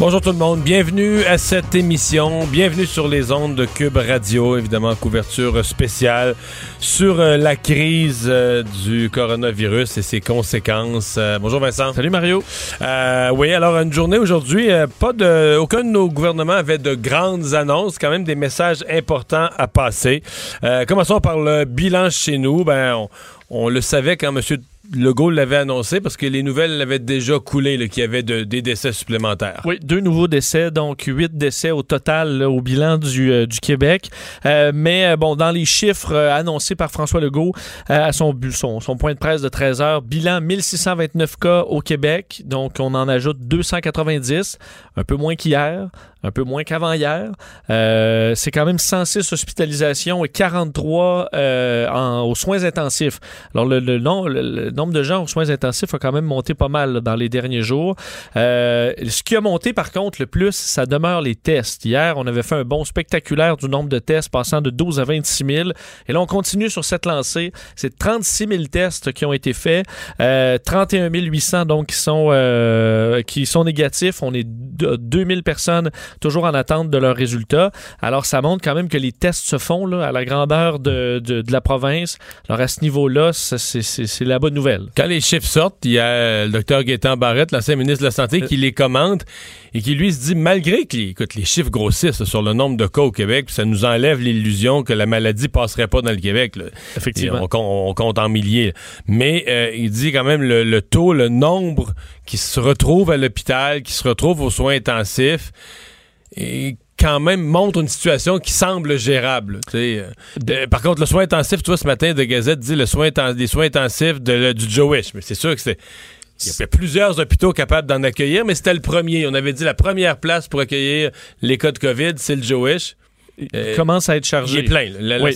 Bonjour tout le monde, bienvenue à cette émission, bienvenue sur les ondes de Cube Radio, évidemment couverture spéciale sur euh, la crise euh, du coronavirus et ses conséquences. Euh, bonjour Vincent. Salut Mario. oui, alors une journée aujourd'hui, pas de, aucun de nos gouvernements avait de grandes annonces, quand même des messages importants à passer. commençons par le bilan chez nous. Ben, on, on le savait quand M. Legault l'avait annoncé parce que les nouvelles l'avaient déjà coulé qu'il y avait des décès supplémentaires. Oui, deux nouveaux décès, donc huit décès au total au bilan du, euh, du Québec. Euh, mais euh, bon, dans les chiffres annoncés par François Legault à son, son, son, point de presse de 13 heures, bilan 1629 cas au Québec, donc on en ajoute 290, un peu moins qu'hier un peu moins qu'avant hier. Euh, c'est quand même 106 hospitalisations et 43 euh, en, aux soins intensifs. Alors, le, nombre de gens aux soins intensifs a quand même monté pas mal dans les derniers jours. Euh, ce qui a monté, par contre, le plus, ça demeure les tests. Hier, on avait fait un bon spectaculaire du nombre de tests passant de 12 à 26 000. Et là, on continue sur cette lancée. C'est 36 000 tests qui ont été faits. 31 800, donc, qui sont, qui sont négatifs. On est 2 000 personnes toujours en attente de leurs résultats. Alors, ça montre quand même que les tests se font là, à la grandeur de, de, la province. Alors, à ce niveau-là, c'est la bonne nouvelle. Quand les chiffres sortent, il y a le docteur Gaétan Barrette, l'ancien ministre de la Santé, qui les commente et qui, lui, se dit, malgré que les, écoute, les chiffres grossissent sur le nombre de cas au Québec, ça nous enlève l'illusion que la maladie passerait pas dans le Québec. Effectivement. On, compte en milliers. Mais euh, il dit quand même le, le taux, le nombre qui se retrouve à l'hôpital, qui se retrouve aux soins intensifs, et quand même montre une situation qui semble gérable. Euh, par contre, le soin intensif, tu vois, ce matin, de Gazette dit le soin les soins intensifs de, du Joe Mais c'est sûr que c'est. Il y a plusieurs hôpitaux capables d'en accueillir, mais c'était le premier. On avait dit la première place pour accueillir les cas de COVID, c'est le Joe euh, commence à être chargé. Il est plein. La,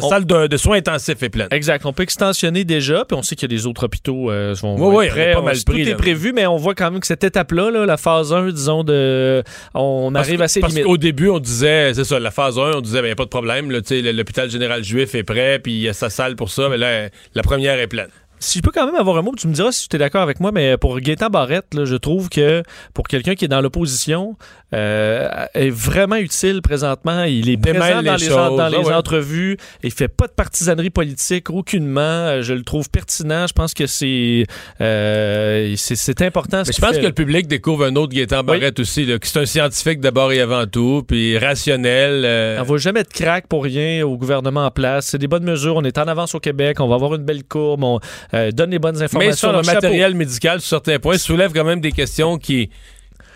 salle, de, soins intensifs est pleine. Exact. On peut extensionner déjà, puis on sait qu'il y a des autres hôpitaux euh, vont, oui, oui, pas mal Tout est prévu, mais on voit quand même que cette étape-là, la phase 1, disons, de, on arrive à ses parce Au début, on disait, c'est ça, la phase 1, on disait, il ben, n'y a pas de problème. L'hôpital général juif est prêt, puis il y a sa salle pour ça, mais là, la première est pleine si je peux quand même avoir un mot, tu me diras si tu es d'accord avec moi, mais pour Gaétan Barrette, je trouve que pour quelqu'un qui est dans l'opposition, euh, est vraiment utile présentement. Il est présent dans les, dans les entrevues. Il fait pas de partisanerie politique aucunement. Euh, je le trouve pertinent. Je pense que c'est euh, c'est important. je pense que le public découvre un autre Gaétan Barrette aussi, là, qui c'est un scientifique d'abord et avant tout, puis rationnel. On va jamais de crack pour rien au gouvernement en place. C'est des bonnes mesures. On est en avance au Québec. On va avoir une belle courbe. On donne les bonnes informations. Mais sur le matériel médical, sur certains points, soulève quand même des questions qui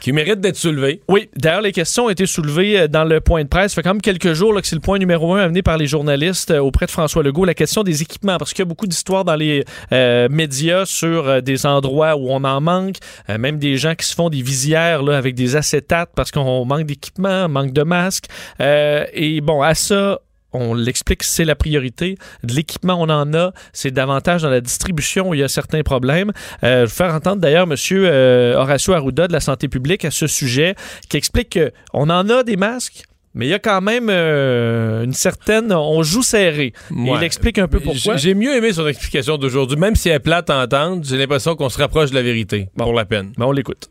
qui mérite d'être soulevé. Oui, d'ailleurs, les questions ont été soulevées euh, dans le point de presse. Ça fait quand même quelques jours là, que c'est le point numéro un amené par les journalistes euh, auprès de François Legault, la question des équipements, parce qu'il y a beaucoup d'histoires dans les euh, médias sur des endroits où on en manque, même des gens qui se font des visières là, avec des acétates parce qu'on manque d'équipements, manque de masques. et bon, à ça, on l'explique, c'est la priorité. De l'équipement, on en a. C'est davantage dans la distribution où il y a certains problèmes. Euh, je vais faire entendre d'ailleurs M. Euh, Horacio Arruda de la santé publique à ce sujet, qui explique qu'on en a des masques, mais il y a quand même euh, une certaine. On joue serré. Il explique un peu pourquoi. J'ai mieux aimé son explication d'aujourd'hui. Même si elle est plate à entendre, j'ai l'impression qu'on se rapproche de la vérité. pour la peine. Ben, on l'écoute.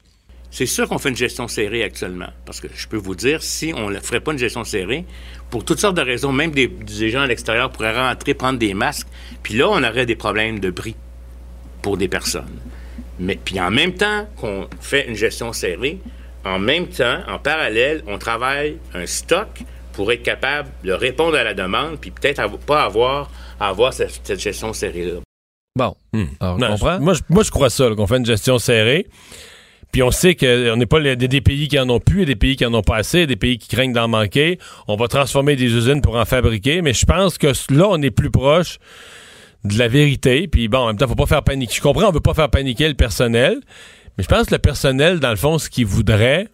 C'est sûr qu'on fait une gestion serrée actuellement. Parce que je peux vous dire, si on ne ferait pas une gestion serrée, pour toutes sortes de raisons, même des, gens à l'extérieur pourraient rentrer, prendre des masques, puis là, on aurait des problèmes de prix pour des personnes. Mais puis en même temps qu'on fait une gestion serrée, en même temps, en parallèle, on travaille un stock pour être capable de répondre à la demande, puis peut-être pas avoir à avoir cette, gestion serrée-là. Bon. Hmm. moi, moi, je crois ça, qu'on fait une gestion serrée. Puis on sait qu'on n'est pas des pays qui en ont plus, des pays qui en ont pas assez, des pays qui craignent d'en manquer. On va transformer des usines pour en fabriquer, mais je pense que là, on est plus proche de la vérité. Puis bon, en même temps, faut pas faire paniquer. Je comprends, on veut pas faire paniquer le personnel. Mais je pense que le personnel, dans le fond, ce qu'il voudrait,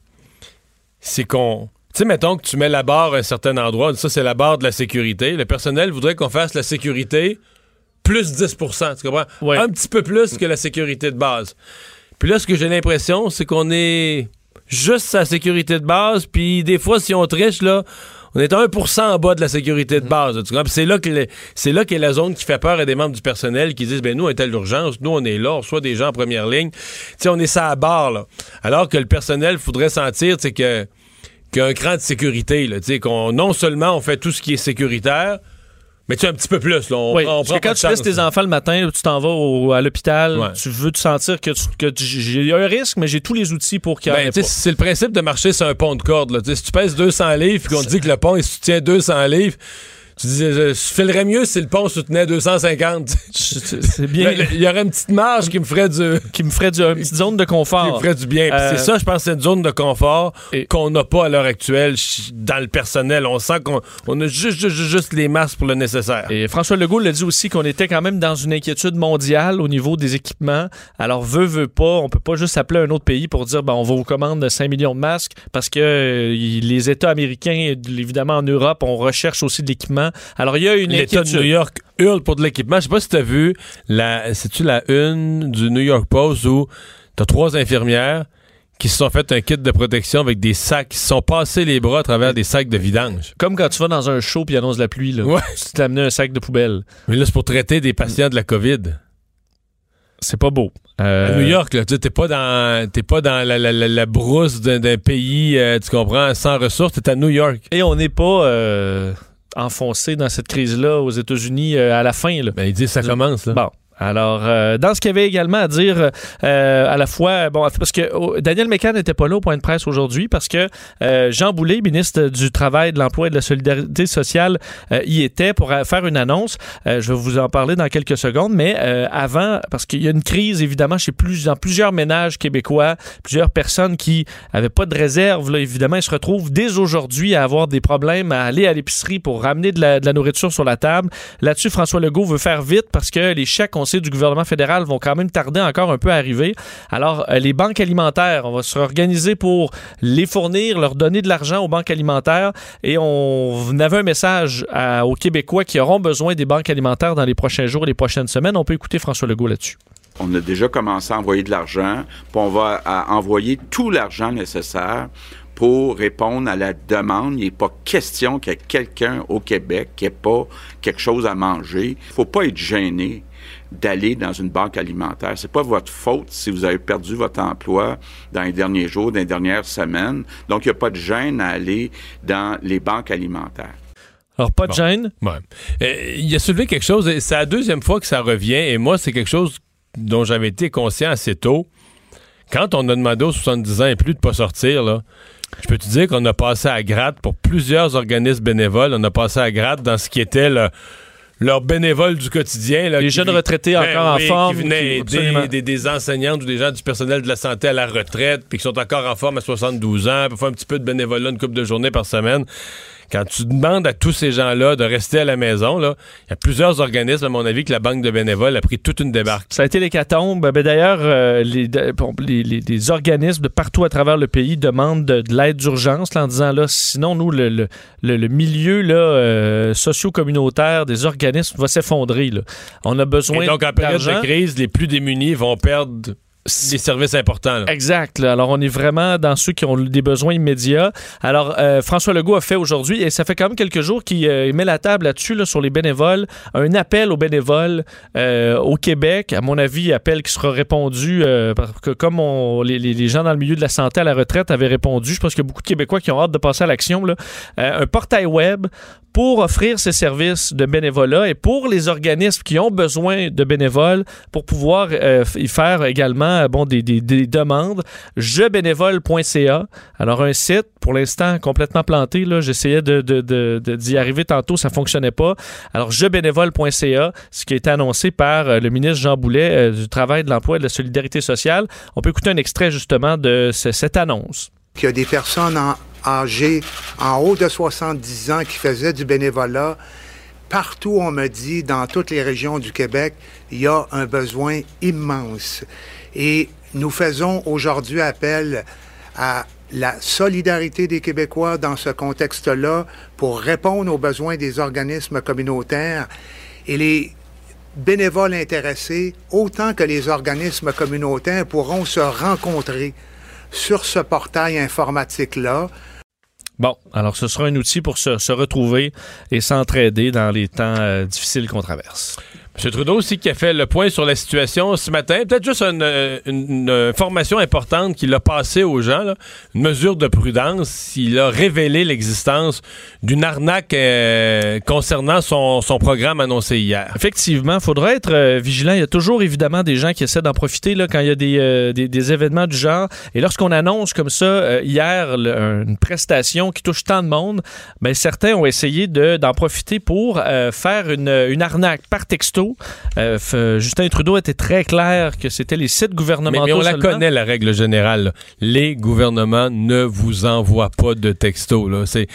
c'est qu'on. Tu sais, mettons que tu mets la barre à un certain endroit, ça, c'est la barre de la sécurité. Le personnel voudrait qu'on fasse la sécurité plus 10% tu comprends? Ouais. Un petit peu plus que la sécurité de base. Puis là, ce que j'ai l'impression, c'est qu'on est juste à la sécurité de base, puis des fois, si on triche, là, on est à 1% en bas de la sécurité de base. C'est là que c'est là qu'est la zone qui fait peur à des membres du personnel qui disent ben nous on est à l'urgence, nous on est là, on des gens en première ligne. Sais, on est ça à barre là. Alors que le personnel faudrait sentir sais, que qu'il y a un cran de sécurité là, qu'on non seulement on fait tout ce qui est sécuritaire, mais tu sais un petit peu plus là, on, Oui, prend- on parce prend que quand tu laisses tes enfants le matin, tu t'en vas au- à l'hôpital, Ouais. tu veux te sentir que, tu- que tu- j'ai un risque, mais j'ai tous les outils pour qu'il y en Ben, ait c'est le principe de marcher sur un pont de corde. Là. Si tu pèses 200 livres et qu'on te dit que le pont il soutient 200 livres, tu dis, je, je filerais mieux si le pont soutenait 250. C'est c'est bien Il y aurait une petite marge qui me ferait du, qui me ferait du, une petite zone de qui confort. me ferait du bien. Puis Euh, c'est ça, je pense, c'est une zone de confort Et- qu'on n'a pas à l'heure actuelle dans le personnel. On sent qu'on on a juste, juste, juste les masques pour le nécessaire. Et François Legault l'a dit aussi qu'on était quand même dans une inquiétude mondiale au niveau des équipements. Alors, veut, veut pas, on peut pas juste appeler un autre pays pour dire, ben, on va vous commander 5 millions de masques parce que euh, les États américains, évidemment en Europe, on recherche aussi de l'équipement. Alors, il y a une L'État de. New York hurle pour de l'équipement. Je sais pas si t'as vu, la, c'est-tu la une du New York Post où t'as trois infirmières qui se sont fait un kit de protection avec des sacs, qui se sont passés les bras à travers des sacs de vidange. Comme quand tu vas dans un show puis annonce la pluie, là. Ouais. Tu t'es amené un sac de poubelle. Mais là, c'est pour traiter des patients de la COVID. C'est pas beau. À Euh, New York, là, tu t'es pas dans, t'es pas dans la, la- la- la brousse d'un, d'un pays, euh, tu comprends, sans ressources, t'es à New York. Et on n'est pas euh, enfoncé dans cette crise-là aux États-Unis euh, à la fin. Là. Ben, ils disent ça commence, là. Bon. Alors, euh, dans ce qu'il y avait également à dire, euh, à la fois, bon, parce que oh, Daniel Mécan n'était pas là au point de presse aujourd'hui parce que euh, Jean Boulet, ministre du Travail, de l'Emploi et de la Solidarité sociale, euh, y était pour euh, faire une annonce. Je vais vous en parler dans quelques secondes, mais avant, parce qu'il y a une crise, évidemment, chez plusieurs ménages québécois, plusieurs personnes qui avaient pas de réserve, là, évidemment, ils se retrouvent dès aujourd'hui à avoir des problèmes à aller à l'épicerie pour ramener de la, de la nourriture sur la table. Là-dessus, François Legault veut faire vite parce que les chèques, on du gouvernement fédéral vont quand même tarder encore un peu à arriver. Alors, euh, les banques alimentaires, on va se organiser pour les fournir, leur donner de l'argent aux banques alimentaires et on avait un message aux Québécois qui auront besoin des banques alimentaires dans les prochains jours, les prochaines semaines. On peut écouter François Legault là-dessus. On a déjà commencé à envoyer de l'argent, on va envoyer tout l'argent nécessaire pour répondre à la demande. Il n'est pas question qu'il y ait quelqu'un au Québec qui n'ait pas quelque chose à manger. Il faut pas être gêné d'aller dans une banque alimentaire. C'est pas votre faute si vous avez perdu votre emploi dans les derniers jours, dans les dernières semaines. Donc, il n'y a pas de gêne à aller dans les banques alimentaires. Alors, pas de Bon. gêne? Ouais. Euh, il a soulevé quelque chose, et c'est la deuxième fois que ça revient, et moi, c'est quelque chose dont j'avais été conscient assez tôt. Quand on a demandé aux 70 ans et plus de pas sortir, là, je peux te dire qu'on a passé à gratte pour plusieurs organismes bénévoles, on a passé à gratte dans ce qui était le- leur bénévole du quotidien. là, Les jeunes vi- retraités Ben encore en forme, Qui venaient qui- aider absolument. des, des enseignantes ou des gens du personnel de la santé à la retraite, puis qui sont encore en forme à 72 ans, pour faire un petit peu de bénévolat une couple de journées par semaine. Quand tu demandes à tous ces gens-là de rester à la maison, il y a plusieurs organismes, à mon avis, que la Banque de bénévoles a pris toute une débarque. Ça a été l'hécatombe. Ben, D'ailleurs, euh, les, de- bon, les, les- les organismes de partout à travers le pays demandent de, de l'aide d'urgence en disant là, sinon, nous, le, le, le- le milieu là, euh, socio-communautaire des organismes va s'effondrer. On a besoin Et donc, en période d'argent. de crise, les plus démunis vont perdre des services importants. là. Exact. là. Alors, on est vraiment dans ceux qui ont des besoins immédiats. Alors, euh, François Legault a fait aujourd'hui, et ça fait quand même quelques jours qu'il euh, met la table là-dessus, là, sur les bénévoles, un appel aux bénévoles euh, au Québec. À mon avis, appel qui sera répondu, euh, parce que comme on- les, les- gens dans le milieu de la santé à la retraite avaient répondu, je pense qu'il y a beaucoup de Québécois qui ont hâte de passer à l'action. Euh, un portail web pour offrir ces services de bénévolat et pour les organismes qui ont besoin de bénévoles pour pouvoir euh, y faire également euh, bon, des, des- des demandes. Jebénévole.ca. Alors, un site, pour l'instant, complètement planté. là. J'essayais de, d'y arriver tantôt, ça fonctionnait pas. Alors, jebénévole.ca, ce qui a été annoncé par euh, le ministre Jean Boulet du Travail, de l'Emploi et de la Solidarité sociale. On peut écouter un extrait justement de ce- cette annonce. qu'il y a des personnes en- âgées en haut de 70 ans qui faisaient du bénévolat. Partout, on me dit, dans toutes les régions du Québec, il y a un besoin immense. Et nous faisons aujourd'hui appel à la solidarité des Québécois dans ce contexte-là pour répondre aux besoins des organismes communautaires et les bénévoles intéressés, autant que les organismes communautaires, pourront se rencontrer sur ce portail informatique-là. Bon, alors ce sera un outil pour se, se retrouver et s'entraider dans les temps euh, difficiles qu'on traverse. M. Trudeau aussi qui a fait le point sur la situation ce matin. Peut-être juste une, une, information importante qu'il a passée aux gens, une mesure de prudence. Il a révélé l'existence d'une arnaque euh, concernant son, son, programme annoncé hier. Effectivement, il faudra être euh, vigilant. Il y a toujours évidemment des gens qui essaient d'en profiter quand il y a des, euh, des, des, événements du genre. Et lorsqu'on annonce comme ça hier une prestation qui touche tant de monde, ben, certains ont essayé d'en profiter pour faire une, une arnaque par texto euh, Justin Trudeau était très clair que c'était les sites gouvernementaux. Mais, mais on seulement. la connaît, la règle générale. Là. Les gouvernements ne vous envoient pas de texto. C'est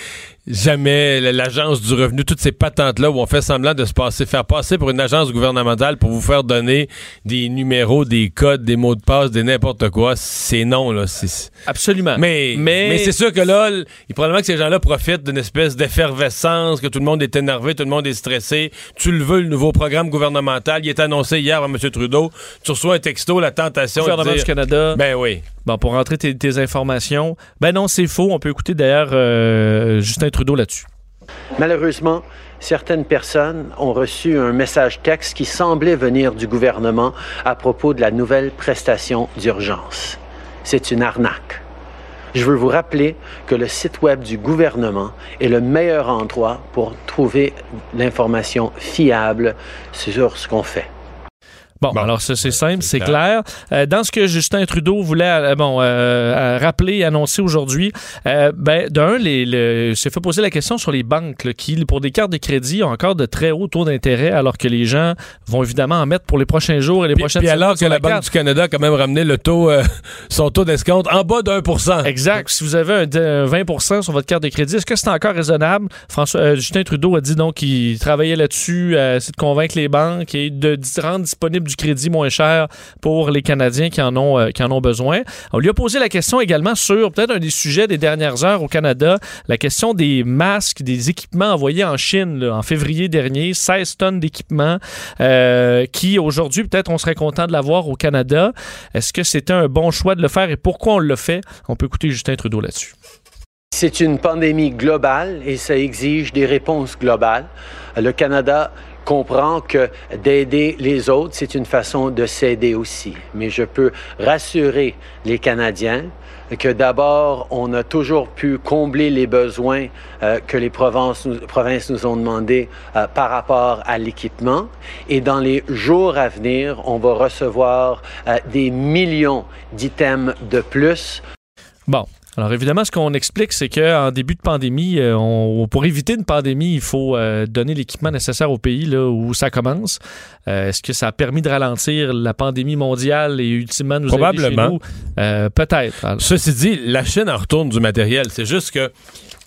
jamais l'agence du revenu, toutes ces patentes-là où on fait semblant de se passer, faire passer pour une agence gouvernementale pour vous faire donner des numéros, des codes, des mots de passe, des n'importe quoi, c'est non, là. Absolument. Mais, mais... mais c'est sûr que là, il probablement que ces gens-là profitent d'une espèce d'effervescence, que tout le monde est énervé, tout le monde est stressé. Tu le veux, le nouveau programme gouvernemental, il est annoncé hier par M. Trudeau. Tu reçois un texto, la tentation. Gouvernement dire, du Canada. Ben oui. Pour rentrer tes, tes, informations. Ben non, c'est faux. On peut écouter d'ailleurs euh, Justin Trudeau là-dessus. Malheureusement, certaines personnes ont reçu un message texte qui semblait venir du gouvernement à propos de la nouvelle prestation d'urgence. C'est une arnaque. Je veux vous rappeler que le site web du gouvernement est le meilleur endroit pour trouver l'information fiable sur ce qu'on fait. Bon, bon, alors ça c'est simple, c'est clair. Euh, dans ce que Justin Trudeau voulait euh, bon euh, rappeler et annoncer aujourd'hui, euh, ben d'un, les, le, s'est fait poser la question sur les banques là, qui, pour des cartes de crédit, ont encore de très hauts taux d'intérêt, alors que les gens vont évidemment en mettre pour les prochains jours et les puis, prochaines puis alors que la, la Banque du Canada a quand même ramené le taux, euh, son taux d'escompte en bas pour cent. Exact. Si vous avez un, 20 sur votre carte de crédit, est-ce que c'est encore raisonnable? François, euh, Justin Trudeau a dit donc qu'il travaillait là-dessus, euh, c'est de convaincre les banques et de, de rendre disponible du crédit moins cher pour les Canadiens qui en ont, euh, qui en ont besoin. On lui a posé la question également sur peut-être un des sujets des dernières heures au Canada, la question des masques, des équipements envoyés en Chine en février dernier, 16 tonnes d'équipements euh, qui aujourd'hui peut-être on serait content de l'avoir au Canada. Est-ce que c'était un bon choix de le faire et pourquoi on le fait? On peut écouter Justin Trudeau là-dessus. C'est une pandémie globale et ça exige des réponses globales. Le Canada comprend que d'aider les autres, c'est une façon de s'aider aussi. Mais je peux rassurer les Canadiens que d'abord, on a toujours pu combler les besoins euh, que les provinces nous, provinces nous ont demandé euh, par rapport à l'équipement. Et dans les jours à venir, on va recevoir euh, des millions d'items de plus. Bon, alors évidemment, ce qu'on explique, c'est qu'en début de pandémie, euh, on, pour éviter une pandémie, il faut euh, donner l'équipement nécessaire au pays là, où ça commence. Euh, Est-ce que ça a permis de ralentir la pandémie mondiale et ultimement nous Probablement. Euh, Peut-être. Ceci dit, la Chine en retourne du matériel. C'est juste que, tu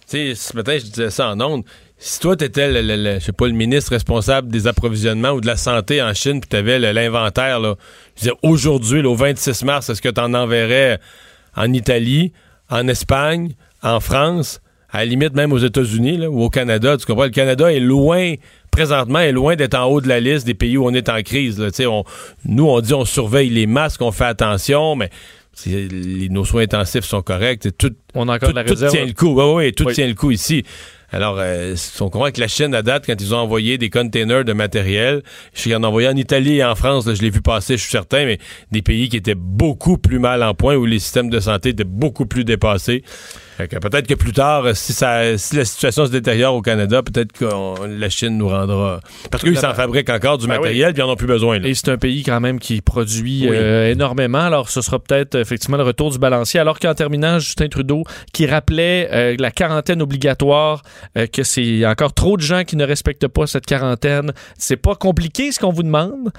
sais, ce matin, je disais ça en ondes. Si toi, tu étais, le, le, le, je sais pas, le ministre responsable des approvisionnements ou de la santé en Chine, puis tu avais l'inventaire, je dire, aujourd'hui, au 26 mars, est-ce que tu en enverrais en Italie, en Espagne, en France, à la limite même aux États-Unis ou au Canada. Tu comprends? Le Canada est loin, présentement, est loin d'être en haut de la liste des pays où on est en crise. Là. On, nous, on dit on surveille les masques, on fait attention, mais les, nos soins intensifs sont corrects. Tout, on a encore tout, la tout réserve. tient le coup. Oui, oui, tout oui. tient le coup ici. Alors, euh, on comprend que la Chine, à date, quand ils ont envoyé des containers de matériel, je suis en envoyé en Italie et en France, là, je l'ai vu passer, je suis certain, mais des pays qui étaient beaucoup plus mal en point, où les systèmes de santé étaient beaucoup plus dépassés. Peut-être que plus tard, si, ça, si la situation se détériore au Canada, peut-être que la Chine nous rendra. Parce qu'ils s'en fabriquent encore du ben matériel, oui. puis ils n'en ont plus besoin. Là. Et c'est un pays quand même qui produit oui. euh, énormément. Alors, ce sera peut-être effectivement le retour du balancier. Alors qu'en terminant, Justin Trudeau, qui rappelait euh, la quarantaine obligatoire, euh, que c'est encore trop de gens qui ne respectent pas cette quarantaine. C'est pas compliqué ce qu'on vous demande.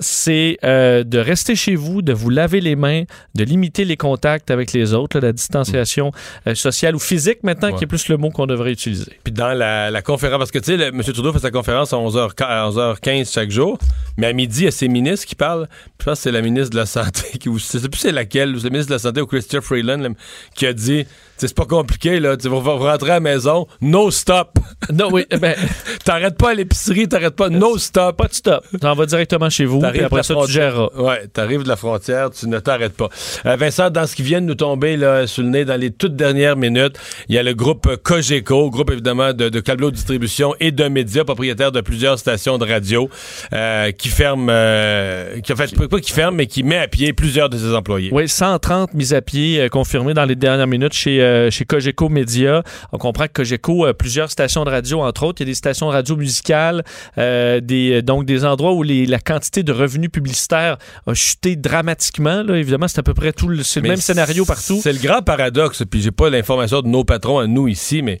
C'est euh, de rester chez vous, de vous laver les mains, de limiter les contacts avec les autres, là, la distanciation euh, sociale ou physique maintenant, Ouais. qui est plus le mot qu'on devrait utiliser. Puis dans la, la conférence, parce que tu sais, M. Trudeau fait sa conférence à 11h, à 11h15 chaque jour, mais à midi, il y a ses ministres qui parlent. Je pense que c'est la ministre de la Santé, qui, je sais plus c'est laquelle, ou c'est la ministre de la Santé ou Christopher Freeland, là, qui a dit, c'est pas compliqué, là, tu vous rentrez à la maison, no stop. Non, oui, eh ben, T'arrêtes pas à l'épicerie, t'arrêtes pas, no stop. pas de stop. T'en vas directement chez vous, puis après ça, tu géreras. Ouais, t'arrives de la frontière, tu ne t'arrêtes pas. Euh, Vincent, dans ce qui vient de nous tomber là, sur le nez dans les toutes dernières minutes, il y a le groupe Cogeco, groupe évidemment de, de de distribution et de médias, propriétaire de plusieurs stations de radio, euh, qui ferme, euh, qui en fait pas qui ferme, mais qui met à pied plusieurs de ses employés. Oui, 130 mises à pied confirmées dans les dernières minutes chez, euh, chez Cogeco Média. On comprend que Cogeco a plusieurs stations de radio, entre autres. Il y a des stations de radio musicales, euh, des, donc des endroits où les, la quantité de revenus publicitaires a chuté dramatiquement. Là. Évidemment, c'est à peu près tout le, même scénario partout. C'est le grand paradoxe, puis j'ai pas l'information de nos patrons à nous ici, mais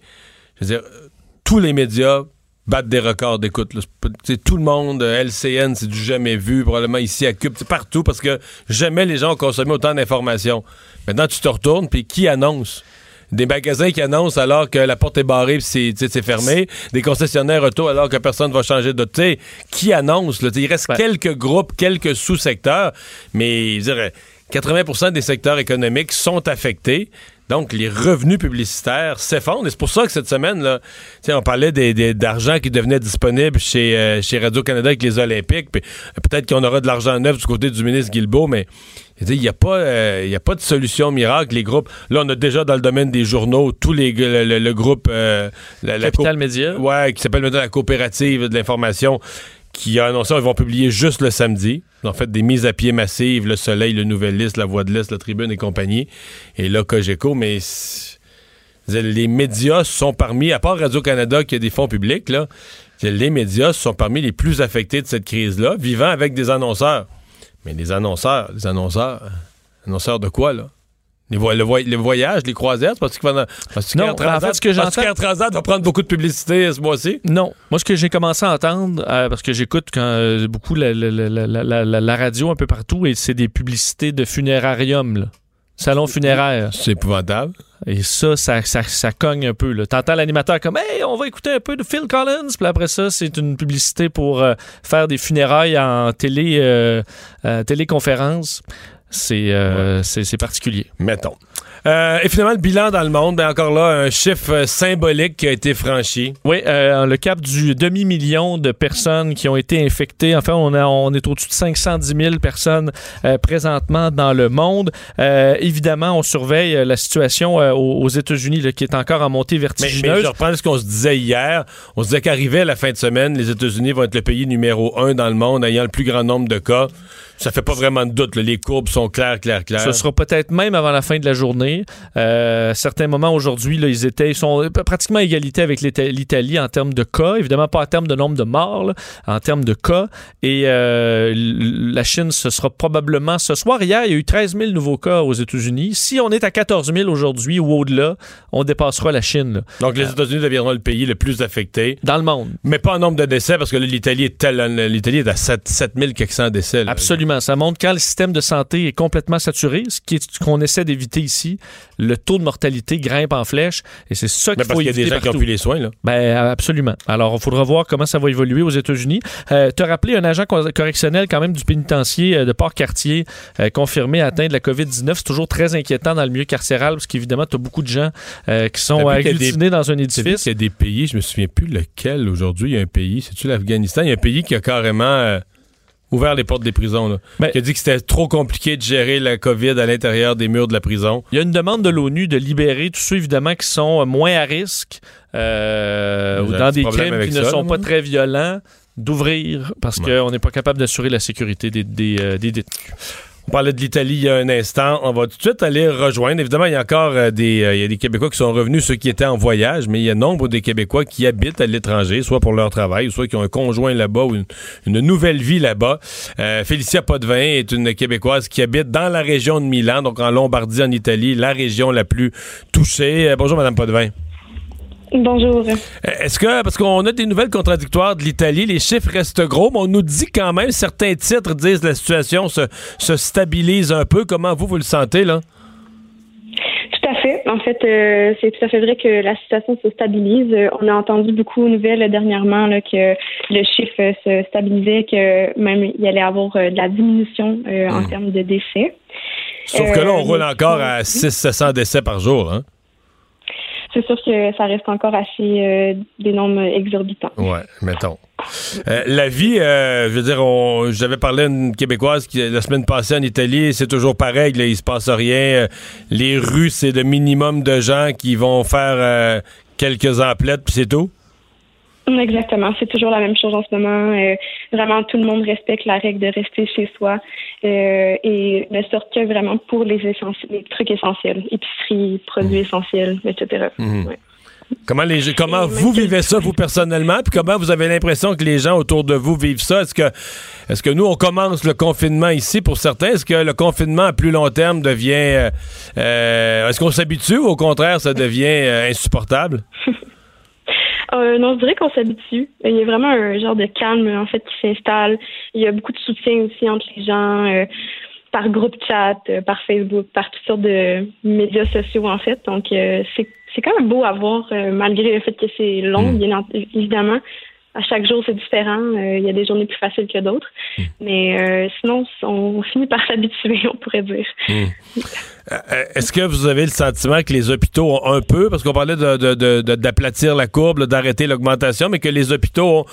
je veux dire, tous les médias battent des records d'écoute. Tout le monde, euh, LCN, c'est du jamais vu, probablement ici à Cube, c'est partout, parce que jamais les gens ont consommé autant d'informations. Maintenant, tu te retournes, puis qui annonce? Des magasins qui annoncent alors que la porte est barrée puis c'est, fermé. Des concessionnaires auto alors que personne va changer de... Tu sais, qui annonce? Là? Il reste Ouais. quelques groupes, quelques sous-secteurs, mais je dirais, 80% des secteurs économiques sont affectés. Donc, les revenus publicitaires s'effondrent. Et c'est pour ça que cette semaine, là, on parlait des- des- d'argent qui devenait disponible chez, euh, chez Radio-Canada avec les Olympiques. Puis euh, peut-être qu'on aura de l'argent neuf du côté du ministre Guilbeault, mais il n'y a, pas, euh, y a pas de solution miracle. Les groupes, là, on a déjà dans le domaine des journaux, tous les, le, le- le groupe... la, la Capital co- Média. Ouais, qui s'appelle maintenant la coopérative de l'information, qui a annoncé qu'ils vont publier juste le samedi. Ont fait des mises à pied massives, Le Soleil, Le Nouvelle Liste, La Voix de l'Est, La Tribune et compagnie. Et là, Cogeco, mais les médias sont parmi, à part Radio-Canada qui a des fonds publics, là, les médias sont parmi les plus affectés de cette crise-là, vivant avec des annonceurs. Mais les annonceurs, les annonceurs, annonceurs de quoi, là? Les, vo- le, voy- le voyage, les croisières, parce que pendant, parce que Non, en Transat- fait, ce que parce j'entends- qu'Air Transat va prendre beaucoup de publicité ce mois-ci. Non. Moi, ce que j'ai commencé à entendre, euh, parce que j'écoute quand, euh, beaucoup la, radio un peu partout, et c'est des publicités de funérarium, là. Salon funéraire. C'est épouvantable. Et ça, ça, ça, ça cogne un peu. T'entends l'animateur comme Hey, on va écouter un peu de Phil Collins. Puis après ça, c'est une publicité pour euh, faire des funérailles en télé, euh, euh, téléconférence. C'est euh, particulier. Mettons. Euh, et finalement, le bilan dans le monde, ben encore là, un chiffre euh, symbolique qui a été franchi. Oui, euh, le cap du demi-million de personnes qui ont été infectées. Enfin, on, a, on est au-dessus de 510 000 personnes euh, présentement dans le monde. Évidemment, on surveille la situation aux, aux États-Unis qui est encore en montée Mais, mais vertigineuse. je reprends ce qu'on se disait hier. On se disait qu'arrivé à la fin de semaine, les États-Unis vont être le pays numéro un dans le monde ayant le plus grand nombre de cas. Ça fait pas vraiment de doute. là. Les courbes sont claires, claires, claires. Ce sera peut-être même avant la fin de la journée. Euh, à certains moments aujourd'hui, ils étaient, ils sont pratiquement à égalité avec l'Ita- l'Italie en termes de cas. Évidemment, pas en termes de nombre de morts, là, en termes de cas. Et euh, la Chine, ce sera probablement ce soir. Hier, il y a eu 13 000 nouveaux cas aux États-Unis. Si on est à 14 000 aujourd'hui ou au-delà, on dépassera la Chine là, Donc, les États-Unis deviendront le pays le plus affecté. dans le monde. Mais pas en nombre de décès, parce que l'Italie est, l'Italie est à 7, 7000 quelques cents décès. là. Absolument. Ça montre quand le système de santé est complètement saturé, ce qu'on essaie d'éviter ici. Le taux de mortalité grimpe en flèche et c'est ça qu'il parce faut qu'il y a des gens qui ont plus les soins, là. Ben, absolument. Alors, il faudra voir comment ça va évoluer aux États-Unis. Euh, te rappeler un agent co- correctionnel quand même du pénitencier euh, de Port-Cartier euh, confirmé atteint de la COVID-19. C'est toujours très inquiétant dans le milieu carcéral parce qu'évidemment, tu as beaucoup de gens euh, qui sont y des- agglutinés dans un édifice. qu'il y a des pays, je me souviens plus lequel aujourd'hui, il y a un pays, c'est-tu l'Afghanistan, il y a un pays qui a carrément euh, ouvert les portes des prisons, là. Ben- qui a dit que c'était trop compliqué de gérer la COVID à l'intérieur des murs de la prison. Il y a une demande de l'ONU de libérer tous ceux, évidemment, qui sont euh, moins à risque euh, ou dans des crimes qui ça, ne sont pas très violents d'ouvrir parce Ouais. qu'on n'est pas capable d'assurer la sécurité des, des, euh, des détenus. On parlait de l'Italie il y a un instant. On va tout de suite aller rejoindre. Évidemment, il y a encore euh, des, euh, il y a des Québécois qui sont revenus, ceux qui étaient en voyage, mais il y a nombre des Québécois qui habitent à l'étranger, soit pour leur travail, soit qui ont un conjoint là-bas ou une, nouvelle vie là-bas. Euh, Félicia Potvin est une Québécoise qui habite dans la région de Milan, donc en Lombardie, en Italie, la région la plus touchée. Bonjour, Madame Potvin. Bonjour. Est-ce que, parce qu'on a des nouvelles contradictoires de l'Italie, les chiffres restent gros, mais on nous dit quand même, certains titres disent la situation se, se stabilise un peu. Comment vous, vous le sentez, là? Tout à fait. En fait, euh, c'est tout à fait vrai que la situation se stabilise. Euh, on a entendu beaucoup de nouvelles dernièrement là, que le chiffre se stabilisait, que même il y allait avoir euh, de la diminution en Hmm. termes de décès. Sauf que là, on roule encore à 600-700 décès par jour, hein? C'est sûr que ça reste encore assez euh, des nombres exorbitants. Ouais, mettons. Euh, la vie, euh, je veux dire, on- j'avais parlé à une Québécoise qui, la semaine passée en Italie, c'est toujours pareil, là, il se passe rien. Euh, les rues, c'est le minimum de gens qui vont faire quelques emplettes, puis c'est tout. Exactement. C'est toujours la même chose en ce moment. Euh, vraiment, tout le monde respecte la règle de rester chez soi euh, et ne sort que vraiment pour les, les trucs essentiels, épicerie, produits essentiels, etc. Mhm. Ouais. Comment, les, comment vous vivez ça, vous, personnellement, puis comment vous avez l'impression que les gens autour de vous vivent ça? Est-ce que, est-ce que nous, on commence le confinement ici pour certains? Est-ce que le confinement à plus long terme devient... euh, euh, est-ce qu'on s'habitue ou au contraire, ça devient euh, insupportable? Euh, non, je dirais qu'on s'habitue. Il y a vraiment un genre de calme en fait qui s'installe. Il y a beaucoup de soutien aussi entre les gens euh, par groupe chat, euh, par Facebook, par toutes sortes de médias sociaux en fait. Donc euh, c'est c'est quand même beau à voir euh, malgré le fait que c'est long, bien en- évidemment. À chaque jour, c'est différent. Euh, il y a des journées plus faciles que d'autres. Mais euh, sinon, on finit par s'habituer, on pourrait dire. Euh, Est-ce que vous avez le sentiment que les hôpitaux ont un peu, parce qu'on parlait d'aplatir la courbe, d'arrêter l'augmentation, mais que les hôpitaux ont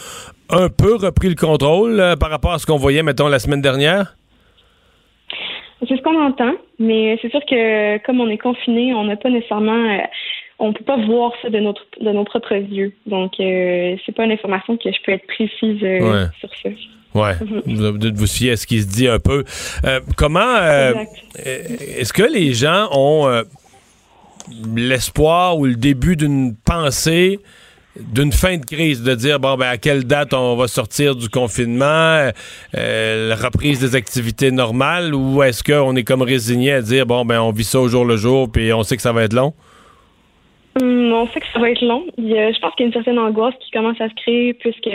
un peu repris le contrôle par rapport à ce qu'on voyait, mettons, la semaine dernière? C'est ce qu'on entend, mais c'est sûr que comme on est confiné, on n'a pas nécessairement, on peut pas voir ça de notre de nos propres yeux. Donc euh, c'est pas une information que je peux être précise euh, Ouais. sur ça. Ouais. De vous fier à ce qui se dit un peu. Euh, comment euh, est-ce que les gens ont l'espoir ou le début d'une pensée d'une fin de crise, de dire bon ben à quelle date on va sortir du confinement, euh, la reprise des activités normales, ou est-ce qu'on est comme résigné à dire bon ben on vit ça au jour le jour puis on sait que ça va être long? Hum, on sait que ça va être long. Il y a- je pense qu'il y a une certaine angoisse qui commence à se créer puisque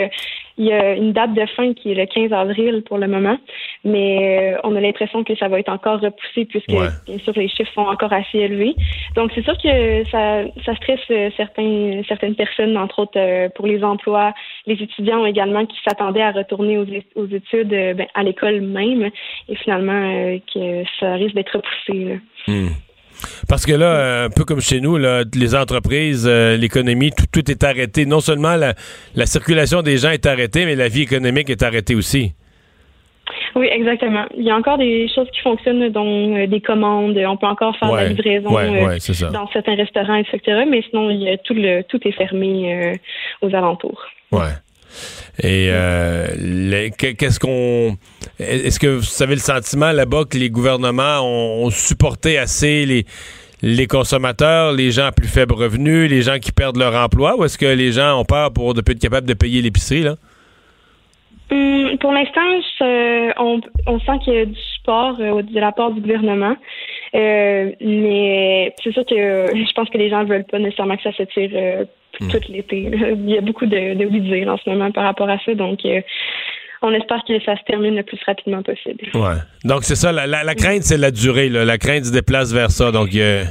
il y a une date de fin qui est le 15 avril pour le moment, mais euh, on a l'impression que ça va être encore repoussé puisque Ouais. bien sûr les chiffres sont encore assez élevés. Donc c'est sûr que ça, ça stresse euh, certains, certaines personnes, entre autres euh, pour les emplois, les étudiants également qui s'attendaient à retourner aux, études ben, à l'école même et finalement euh, que ça risque d'être repoussé. là. Hmm. Parce que là, euh, un peu comme chez nous, là, les entreprises, euh, l'économie, tout, tout est arrêté. Non seulement la, la circulation des gens est arrêtée, mais la vie économique est arrêtée aussi. Oui, exactement. Il y a encore des choses qui fonctionnent, dont euh, des commandes. On peut encore faire de la livraison ouais, ouais, dans certains restaurants, etc. Mais sinon, il y a tout, le, tout est fermé aux alentours. Ouais. Et euh, qu'est-ce qu'on. Est-ce que vous avez le sentiment là-bas que les gouvernements ont, supporté assez les, les consommateurs, les gens à plus faible revenu, les gens qui perdent leur emploi, ou est-ce que les gens ont peur pour de plus être capables de payer l'épicerie, là? Hum, pour l'instant, je- on, sent qu'il y a du support euh, de la part du gouvernement. Euh, mais c'est sûr que euh, je pense que les gens veulent pas nécessairement que ça se tire euh, tout l'été. Il y a beaucoup de, de oui-dire en ce moment par rapport à ça. Donc, euh, on espère que ça se termine le plus rapidement possible. Ouais. Donc, c'est ça. La, la- la crainte, c'est la durée. là. La crainte se déplace vers ça. Donc, il y a,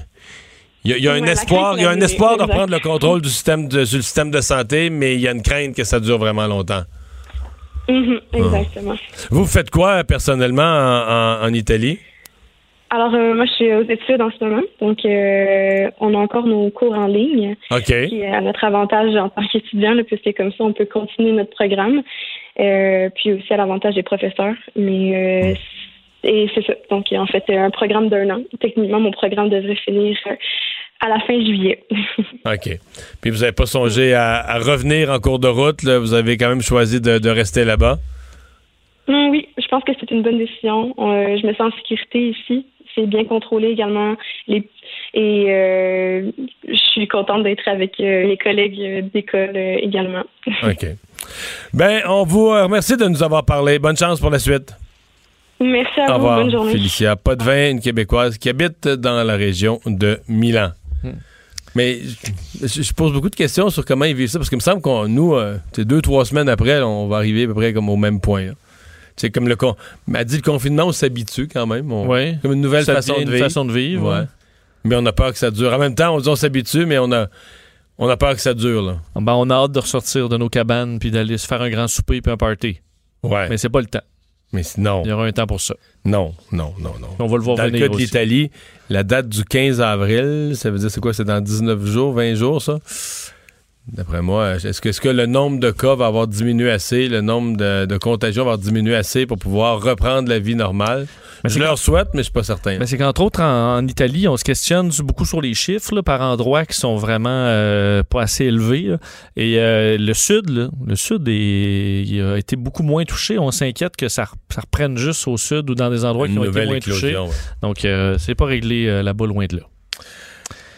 il y a- il y a un Ouais, espoir, il y a un espoir de exact. prendre le contrôle du système de, sur le système de santé, mais il y a une crainte que ça dure vraiment longtemps. Mhm, exactement. Vous faites quoi personnellement en, en- en Italie? Alors, euh, moi, je suis aux études en ce moment. Donc, euh, on a encore nos cours en ligne. OK. Qui est à notre avantage en tant qu'étudiant, puisque comme ça, on peut continuer notre programme. Euh, puis aussi à l'avantage des professeurs. Mais euh, et c'est ça. Donc, en fait, un programme d'un an. Techniquement, mon programme devrait finir à la fin juillet. OK. Puis vous n'avez pas songé à, à revenir en cours de route. là? Vous avez quand même choisi de, de rester là-bas? Oui, je pense que c'est une bonne décision. Je me sens en sécurité ici. C'est bien contrôlé également. Les, et euh, je suis contente d'être avec euh, les collègues euh, d'école euh, également. OK. Ben, on vous remercie de nous avoir parlé. Bonne chance pour la suite. Merci à Au vous. revoir. Bonne journée. Félicia Potvin, une Québécoise qui habite dans la région de Milan. Mais je, je pose beaucoup de questions sur comment ils vivent ça, parce qu'il me semble qu'on, nous, euh, deux, trois semaines après, là, on va arriver à peu près comme au même point. là. C'est comme le con. m'a dit le confinement, on s'habitue quand même. On- Ouais. Comme une nouvelle façon de une vivre. façon de vivre, Ouais. ouais. Mais on a peur que ça dure. En même temps, on dit on s'habitue, mais on a, on a peur que ça dure. Là. Ben, on a hâte de ressortir de nos cabanes puis d'aller se faire un grand souper puis un party. Ouais. Mais c'est pas le temps. Mais sinon, Il y aura un temps pour ça. non, non, non, non. On va le voir Dans le venir de aussi. l'Italie, la date du 15 avril, ça veut dire c'est quoi? C'est dans 19 jours, 20 jours, ça? D'après moi, est-ce que, le nombre de cas va avoir diminué assez, le nombre de, de contagions va avoir diminué assez pour pouvoir reprendre la vie normale? Mais je leur souhaite, mais je suis pas certain. Mais c'est qu'entre autres, en, en Italie, on se questionne beaucoup sur les chiffres là, par endroits qui sont vraiment euh, pas assez élevés. là. Et euh, le sud, là, le sud est- il a été beaucoup moins touché. On s'inquiète que ça, re- ça reprenne juste au sud ou dans des endroits Une qui ont été moins touchés. ouais. Donc, euh, c'est pas réglé euh, là-bas loin de là.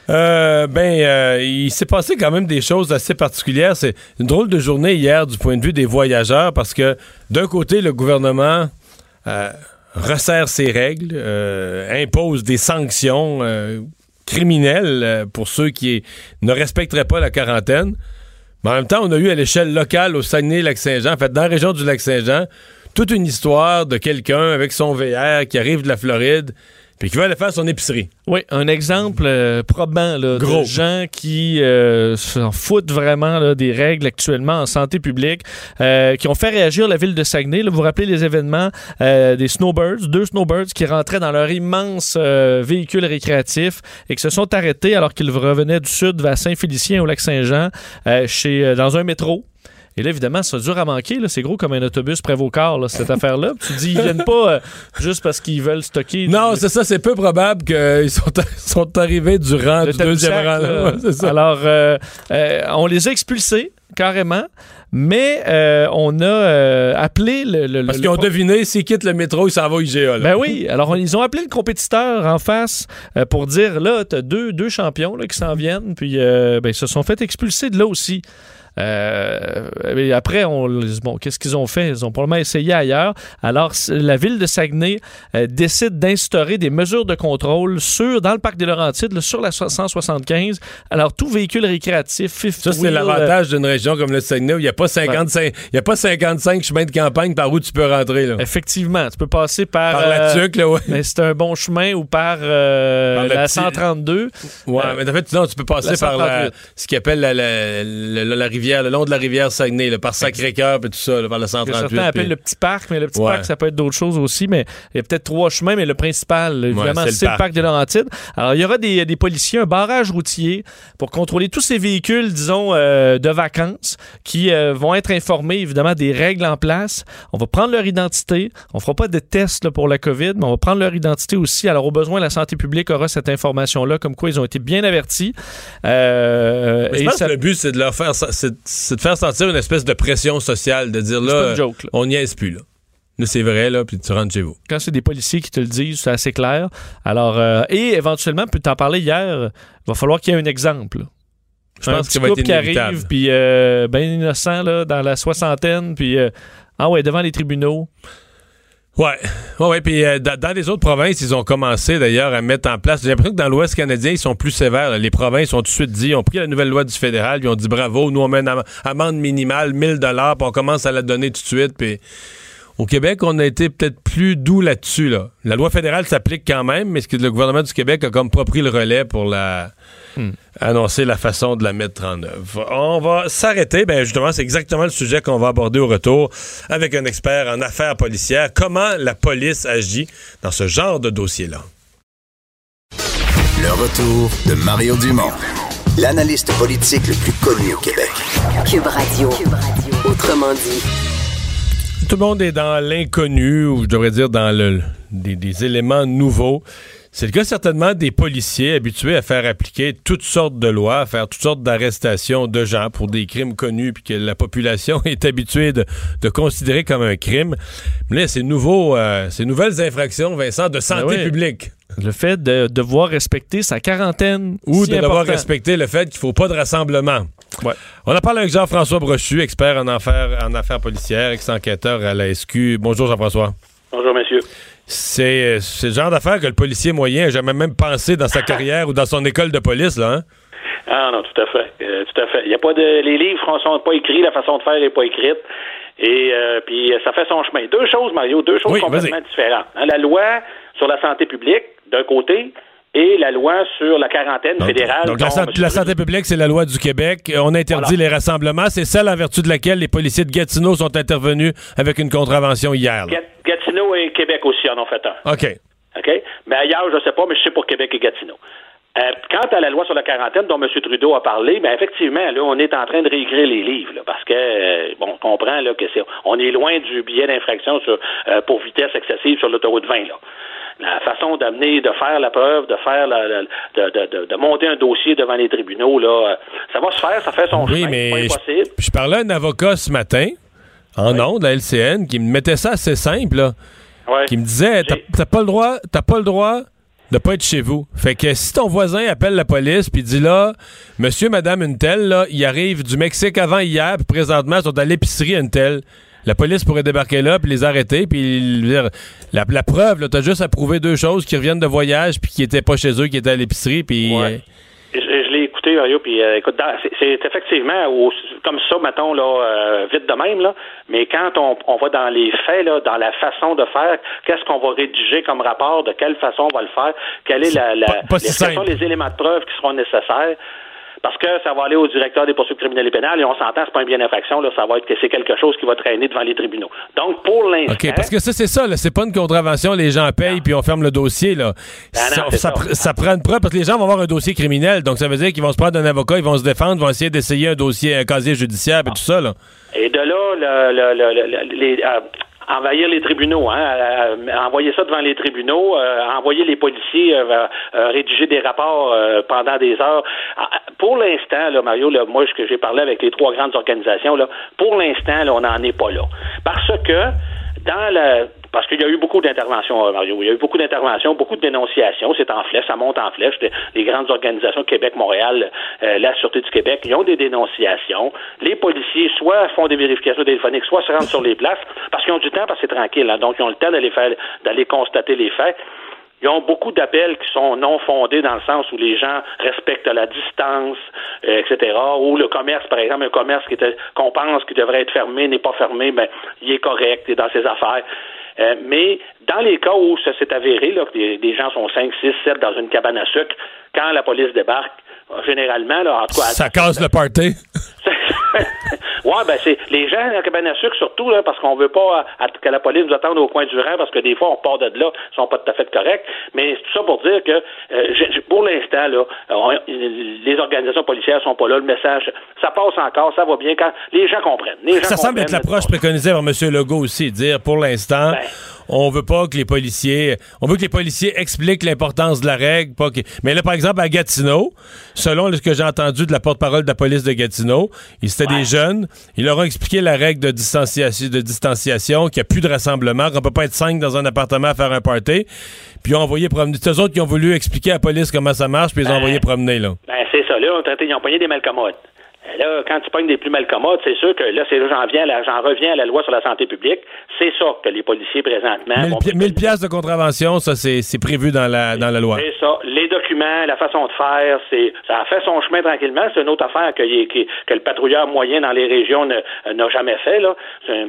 Euh, ben, euh, il s'est passé quand même des choses assez particulières. C'est une drôle de journée hier du point de vue des voyageurs parce que d'un côté, le gouvernement euh, resserre ses règles, euh, impose des sanctions criminelles pour ceux qui ne respecteraient pas la quarantaine. Mais en même temps, on a eu à l'échelle locale au Saguenay-Lac-Saint-Jean, en fait, dans la région du Lac-Saint-Jean, toute une histoire de quelqu'un avec son VR qui arrive de la Floride puis qui aller faire son épicerie. Oui, un exemple euh, probant là, Gros. de gens qui euh, s'en foutent vraiment là, des règles actuellement en santé publique, euh, qui ont fait réagir la ville de Saguenay. Là, vous vous rappelez les événements euh, des snowbirds, deux snowbirds qui rentraient dans leur immense euh, véhicule récréatif et qui se sont arrêtés alors qu'ils revenaient du sud vers Saint-Félicien au lac Saint-Jean, euh, chez euh, dans un métro. Et là, évidemment, c'est dur à manquer. C'est gros comme un autobus Prévocor, là, cette affaire-là. Tu dis, ils viennent pas euh, juste parce qu'ils veulent stocker. Non, du- c'est ça, c'est peu probable qu'ils sont, sont arrivés du rang le du deuxième rang. Ouais, ça. Alors, euh, euh, on les a expulsés carrément, mais euh, on a euh, appelé le. le- Parce le- qu'ils ont le- deviné, s'ils quittent le métro, ils s'en vont au IGA. là. Ben oui, alors on- ils ont appelé le compétiteur en face euh, pour dire là, t'as deux, deux champions là, qui s'en viennent, puis ben, ils se sont fait expulser de là aussi. Après, on, bon, qu'est-ce qu'ils ont fait? Ils ont probablement essayé ailleurs. Alors, la ville de Saguenay décide d'instaurer des mesures de contrôle sur, dans le parc des Laurentides, là, sur la so- 175. Alors, tout véhicule récréatif, fifth Ça, c'est l'avantage d'une région comme le Saguenay où il n'y a, pas 55 il y a pas 55 chemins de campagne par où tu peux rentrer. Là. Effectivement, tu peux passer par, Par la euh, tuque, là, ouais. mais c'est un bon chemin ou par, euh, Par la petit- 132. Ouais, Euh, mais en fait, non, tu peux passer la par la- 138. ce qu'ils appellent la, la- la- la rivière, le long de la rivière Saguenay, là, par Sacré-Cœur et tout ça, là, par le que 138. certains appellent puis- le petit parc, mais le petit Ouais. parc, ça peut être d'autres choses aussi. Mais il y a peut-être trois chemins, mais le principal, évidemment, c'est le parc. des Laurentides. Alors, il y aura des, des policiers, un barrage routier pour contrôler tous ces véhicules, disons, euh, de vacances qui euh, vont être informés, évidemment, des règles en place. On va prendre leur identité. On fera pas de tests là, pour la COVID, mais on va prendre leur identité aussi. Alors, au besoin, la santé publique aura cette information-là, comme quoi ils ont été bien avertis. Euh, je et pense ça- que le but, c'est de leur faire, c'est de faire sentir une espèce de pression sociale, de dire là, une joke, là. on n'y est plus là. Là, c'est vrai, là, puis tu rentres chez vous. quand c'est des policiers qui te le disent, c'est assez clair. Alors, euh, et éventuellement, puis t'en parlais hier, il va falloir qu'il y ait un exemple. Je pense ça va être qui arrive, puis euh, ben innocent, là, dans la soixantaine, puis euh, ah ouais, devant les tribunaux. Ouais, ouais, ouais. Puis euh, dans, les autres provinces, ils ont commencé d'ailleurs à mettre en place. J'ai l'impression que dans l'Ouest canadien, ils sont plus sévères. là. Les provinces ont tout de suite dit, ils ont pris la nouvelle loi du fédéral, puis ils ont dit bravo, nous on met une am- amende minimale, 1000 dollars, puis on commence à la donner tout de suite. Puis au Québec, on a été peut-être plus doux là-dessus. Là. La loi fédérale s'applique quand même, mais ce que le gouvernement du Québec a comme pas pris le relais pour la annoncer la façon de la mettre en œuvre. On va s'arrêter. Ben justement, c'est exactement le sujet qu'on va aborder au retour avec un expert en affaires policières. Comment la police agit dans ce genre de dossier-là? Le retour de Mario Dumont, l'analyste politique le plus connu au Québec. Cube Radio. Autrement dit. Tout le monde est dans l'inconnu, ou je devrais dire dans le, des, des éléments nouveaux. C'est le cas certainement des policiers habitués à faire appliquer toutes sortes de lois, à faire toutes sortes d'arrestations de gens pour des crimes connus, puis que la population est habituée de, de considérer comme un crime. Mais là, ces, nouveaux, euh, ces nouvelles infractions, Vincent, de santé Ben oui. publique. Le fait de devoir respecter sa quarantaine. Ou si de devoir respecter le fait qu'il faut pas de rassemblement. Ouais. On en parle avec Jean-François Brochu, expert en affaires, en affaires policières, ex-enquêteur à la SQ. Bonjour Jean-François. Bonjour, monsieur. C'est c'est le genre d'affaire que le policier moyen n'a jamais même pensé dans sa carrière ou dans son école de police, là. Hein? Ah non, tout à fait. Euh, tout à fait. Il y a pas de. Les livres ne sont pas écrits, la façon de faire n'est pas écrite. Et euh, puis ça fait son chemin. Deux choses, Mario, deux choses Oui, complètement différentes. Hein, la loi sur la santé publique, d'un côté, et la loi sur la quarantaine fédérale. Donc, la, dont san- M. la santé publique, c'est la loi du Québec. On interdit les rassemblements. C'est celle en vertu de laquelle les policiers de Gatineau sont intervenus avec une contravention hier. là. Gatineau et Québec aussi en ont fait un. OK. OK? Mais ailleurs, je ne sais pas, mais je sais pour Québec et Gatineau. Euh, quant à la loi sur la quarantaine dont M. Trudeau a parlé, ben effectivement, là, on est en train de réécrire les livres, là, parce que euh, bon, on comprend là, que c'est on est loin du billet d'infraction sur euh, pour vitesse excessive sur l'autoroute 20. Là. La façon d'amener, de faire la preuve, de faire la, la- de, de, de, de monter un dossier devant les tribunaux, là, euh, ça va se faire, ça fait son Oui, chemin, mais je, je parlais à un avocat ce matin, en ondes, à LCN, qui me mettait ça assez simple, là, qui me disait T'as t'as pas le droit, t'as pas le droit de pas être chez vous. Fait que si ton voisin appelle la police puis dit là, monsieur, madame, une telle, là, il arrive du Mexique avant hier, puis présentement, ils sont à l'épicerie une telle. La police pourrait débarquer là puis les arrêter puis dire la, la preuve t'as juste à prouver deux choses qui reviennent de voyage puis qui étaient pas chez eux, qui étaient à l'épicerie puis Ouais. euh, Je, je l'ai écouté, Mario, puis euh, écoute, c'est- effectivement au- comme ça, mettons, là, euh, vite de même, là, mais quand on, on va dans les faits, là, dans la façon de faire, qu'est-ce qu'on va rédiger comme rapport, de quelle façon on va le faire, quelle est la, la pas- pas les, si quels sont les éléments de preuve qui seront nécessaires. Parce que ça va aller au directeur des poursuites criminelles et pénales, et on s'entend, c'est pas un bien d'infraction, là, ça va être que c'est quelque chose qui va traîner devant les tribunaux. Donc, pour l'instant. OK, parce que ça, c'est ça, là. C'est pas une contravention, les gens payent puis on ferme le dossier, là. ça, non, c'est ça ça. pr- ça prend une preuve parce que les gens vont avoir un dossier criminel. Donc, ça veut dire qu'ils vont se prendre un avocat, ils vont se défendre, vont essayer d'essayer un dossier, un casier judiciaire et tout ça, là. Et de là, le- les, euh, envahir les tribunaux, hein, euh, envoyer ça devant les tribunaux, euh, envoyer les policiers euh, rédiger des rapports pendant des heures. Ah, Pour l'instant, là, Mario, là, moi, que j'ai parlé avec les trois grandes organisations, là, pour l'instant, là, on n'en est pas là. Parce que dans la parce qu'il y a eu beaucoup d'interventions, euh, Mario. Il y a eu beaucoup d'interventions, beaucoup de dénonciations. C'est en flèche, ça monte en flèche. Les- grandes organisations Québec, Montréal, euh, la Sûreté du Québec, ils ont des dénonciations. Les policiers, soit font des vérifications téléphoniques, soit se rendent sur les places, parce qu'ils ont du temps, parce que c'est tranquille. hein. donc, ils ont le temps d'aller faire, d'aller constater les faits. Ils ont beaucoup d'appels qui sont non fondés dans le sens où les gens respectent la distance, euh, etc. Ou le commerce, par exemple, un commerce qui était qu'on pense qu'il devrait être fermé n'est pas fermé, ben il est correct, il est dans ses affaires. Euh, mais dans les cas où ça s'est avéré, là, que des, des gens sont 5, 6, 7 dans une cabane à sucre, quand la police débarque, euh, généralement, là, en tout cas, Ça casse le party. ouais, ben c'est les gens à la cabane à sucre surtout là, parce qu'on veut pas à- à- que la police nous attende au coin du rang parce que des fois on part de là, ils sont pas tout à fait corrects. Mais c'est tout ça pour dire que euh, pour l'instant là, on- les organisations policières sont pas là. Le message, ça passe encore, ça va bien quand les gens comprennent. Les gens Ça semble être l'approche préconisée par M. Legault aussi, dire pour l'instant, Ben. On veut pas que les policiers, on veut que les policiers expliquent l'importance de la règle, pas que- mais là par exemple à Gatineau, selon ce que j'ai entendu de la porte-parole de la police de Gatineau, ils c'était des jeunes, ils leur ont expliqué la règle de distanciation, de distanciation, qu'il n'y a plus de rassemblement, qu'on peut pas être cinq dans un appartement à faire un party, puis ils ont envoyé promener. C'est eux autres qui ont voulu expliquer à la police comment ça marche, puis ils ont Ben. envoyé promener là. Ben, c'est ça. Là, on traité- ils ont pogné des malcommodes. Euh, Là, quand tu pognes des plus malcommodes, c'est sûr que là, c'est là, j'en viens, j'en reviens à la loi sur la santé publique. C'est ça que les policiers présentement. Mille vont pi- 1000 piastres de contravention, ça c'est c'est prévu dans la dans la loi. C'est ça. Les documents, la façon de faire, c'est ça a fait son chemin tranquillement. C'est une autre affaire que, que- que le patrouilleur moyen dans les régions n'a jamais fait. Là.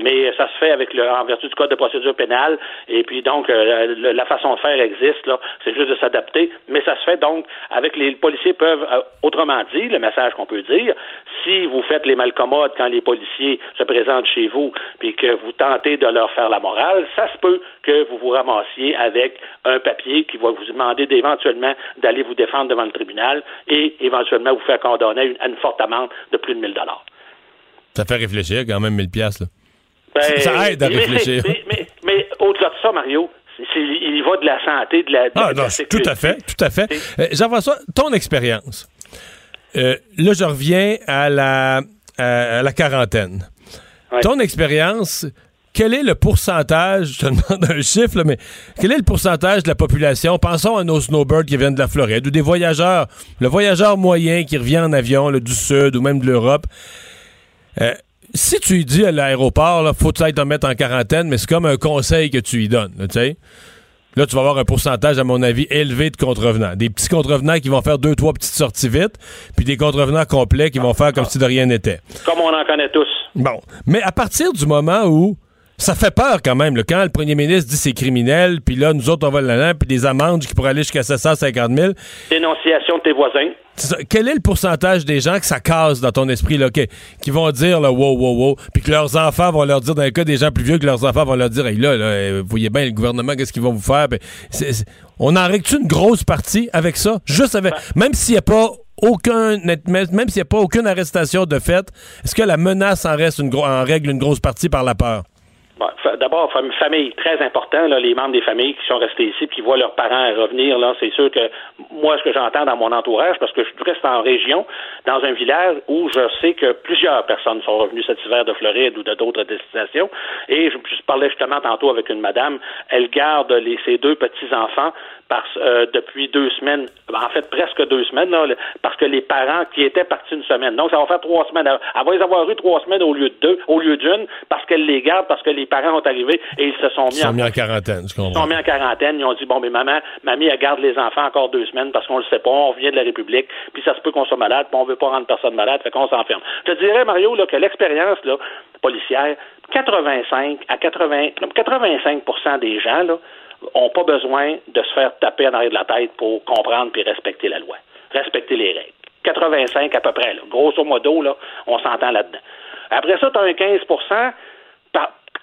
Mais ça se fait avec le, en vertu du code de procédure pénale. Et puis donc euh, la façon de faire existe. Là. C'est juste de s'adapter. Mais ça se fait donc avec les policiers peuvent, euh, autrement dit, le message qu'on peut dire, si vous faites les malcommodes quand les policiers se présentent chez vous, puis que vous tentez de leur faire la morale, ça se peut que vous vous ramassiez avec un papier qui va vous demander d'éventuellement d'aller vous défendre devant le tribunal et éventuellement vous faire condamner à une, à une forte amende de plus de 1000 dollars. Ça fait réfléchir quand même 1000 piastres. là. Ben, Ça aide à mais réfléchir. Mais, mais- mais au-delà de ça, Mario, il y va de la santé, de la, de Ah la non, tout à fait, tout à fait. Euh, Jean-François, ton expérience. Euh, là, je reviens à la, à, à la quarantaine. Ouais. Ton expérience, quel est le pourcentage, je te demande un chiffre, là, mais quel est le pourcentage de la population, pensons à nos snowbirds qui viennent de la Floride, ou des voyageurs, le voyageur moyen qui revient en avion là, du Sud ou même de l'Europe, euh, si tu lui dis à l'aéroport, là, faut peut-être te mettre en quarantaine, mais c'est comme un conseil que tu lui donnes, tu sais. Là, tu vas avoir un pourcentage, à mon avis, élevé de contrevenants. Des petits contrevenants qui vont faire deux, trois petites sorties vite, puis des contrevenants complets qui vont faire comme si de rien n'était. Comme on en connaît tous. Bon. Mais à partir du moment où ça fait peur quand même, là, quand le premier ministre dit c'est criminel, puis là, nous autres, on va le puis des amendes qui pourraient aller jusqu'à 750 000. Dénonciation de tes voisins. Quel est le pourcentage des gens que ça casse dans ton esprit, là, qui, qui vont dire, là, wow, wow, wow, puis que leurs enfants vont leur dire, dans le cas des gens plus vieux, que leurs enfants vont leur dire, hey, là, là, vous voyez bien le gouvernement, qu'est-ce qu'ils vont vous faire? Ben, on en règle une grosse partie avec ça? Juste avec, même s'il n'y a pas aucun, même s'il n'y a pas aucune arrestation de fait, est-ce que la menace en reste une en règle une grosse partie par la peur? Bon, D'abord, fam- famille, très important, là, les membres des familles qui sont restés ici puis qui voient leurs parents revenir, là, c'est sûr que moi, ce que j'entends dans mon entourage, parce que je reste en région, dans un village où je sais que plusieurs personnes sont revenues cet hiver de Floride ou de d'autres destinations, et je, parlais justement tantôt avec une madame, elle garde ses deux petits-enfants parce, euh, depuis deux semaines, en fait presque deux semaines, là, parce que les parents qui étaient partis une semaine. Donc, ça va faire trois semaines. Elle va les avoir eu trois semaines au lieu de deux, au lieu d'une, parce qu'elle les garde, parce que les parents ont arrivé et ils se sont Ils mis sont en mis en quarantaine, je ils comprends. sont mis en quarantaine. Ils ont dit bon, mais maman, mamie, elle garde les enfants encore deux semaines parce qu'on le sait pas. On revient de la République, puis ça se peut qu'on soit malade, puis on veut pas rendre personne malade, fait qu'on s'enferme. Je te dirais, Mario, là, que l'expérience là, policière, 85 à 80, 85% des gens là ont pas besoin de se faire taper en arrière de la tête pour comprendre puis respecter la loi, respecter les règles. 85 à peu près, là. grosso modo, là, on s'entend là-dedans. Après ça, tu as un 15 par-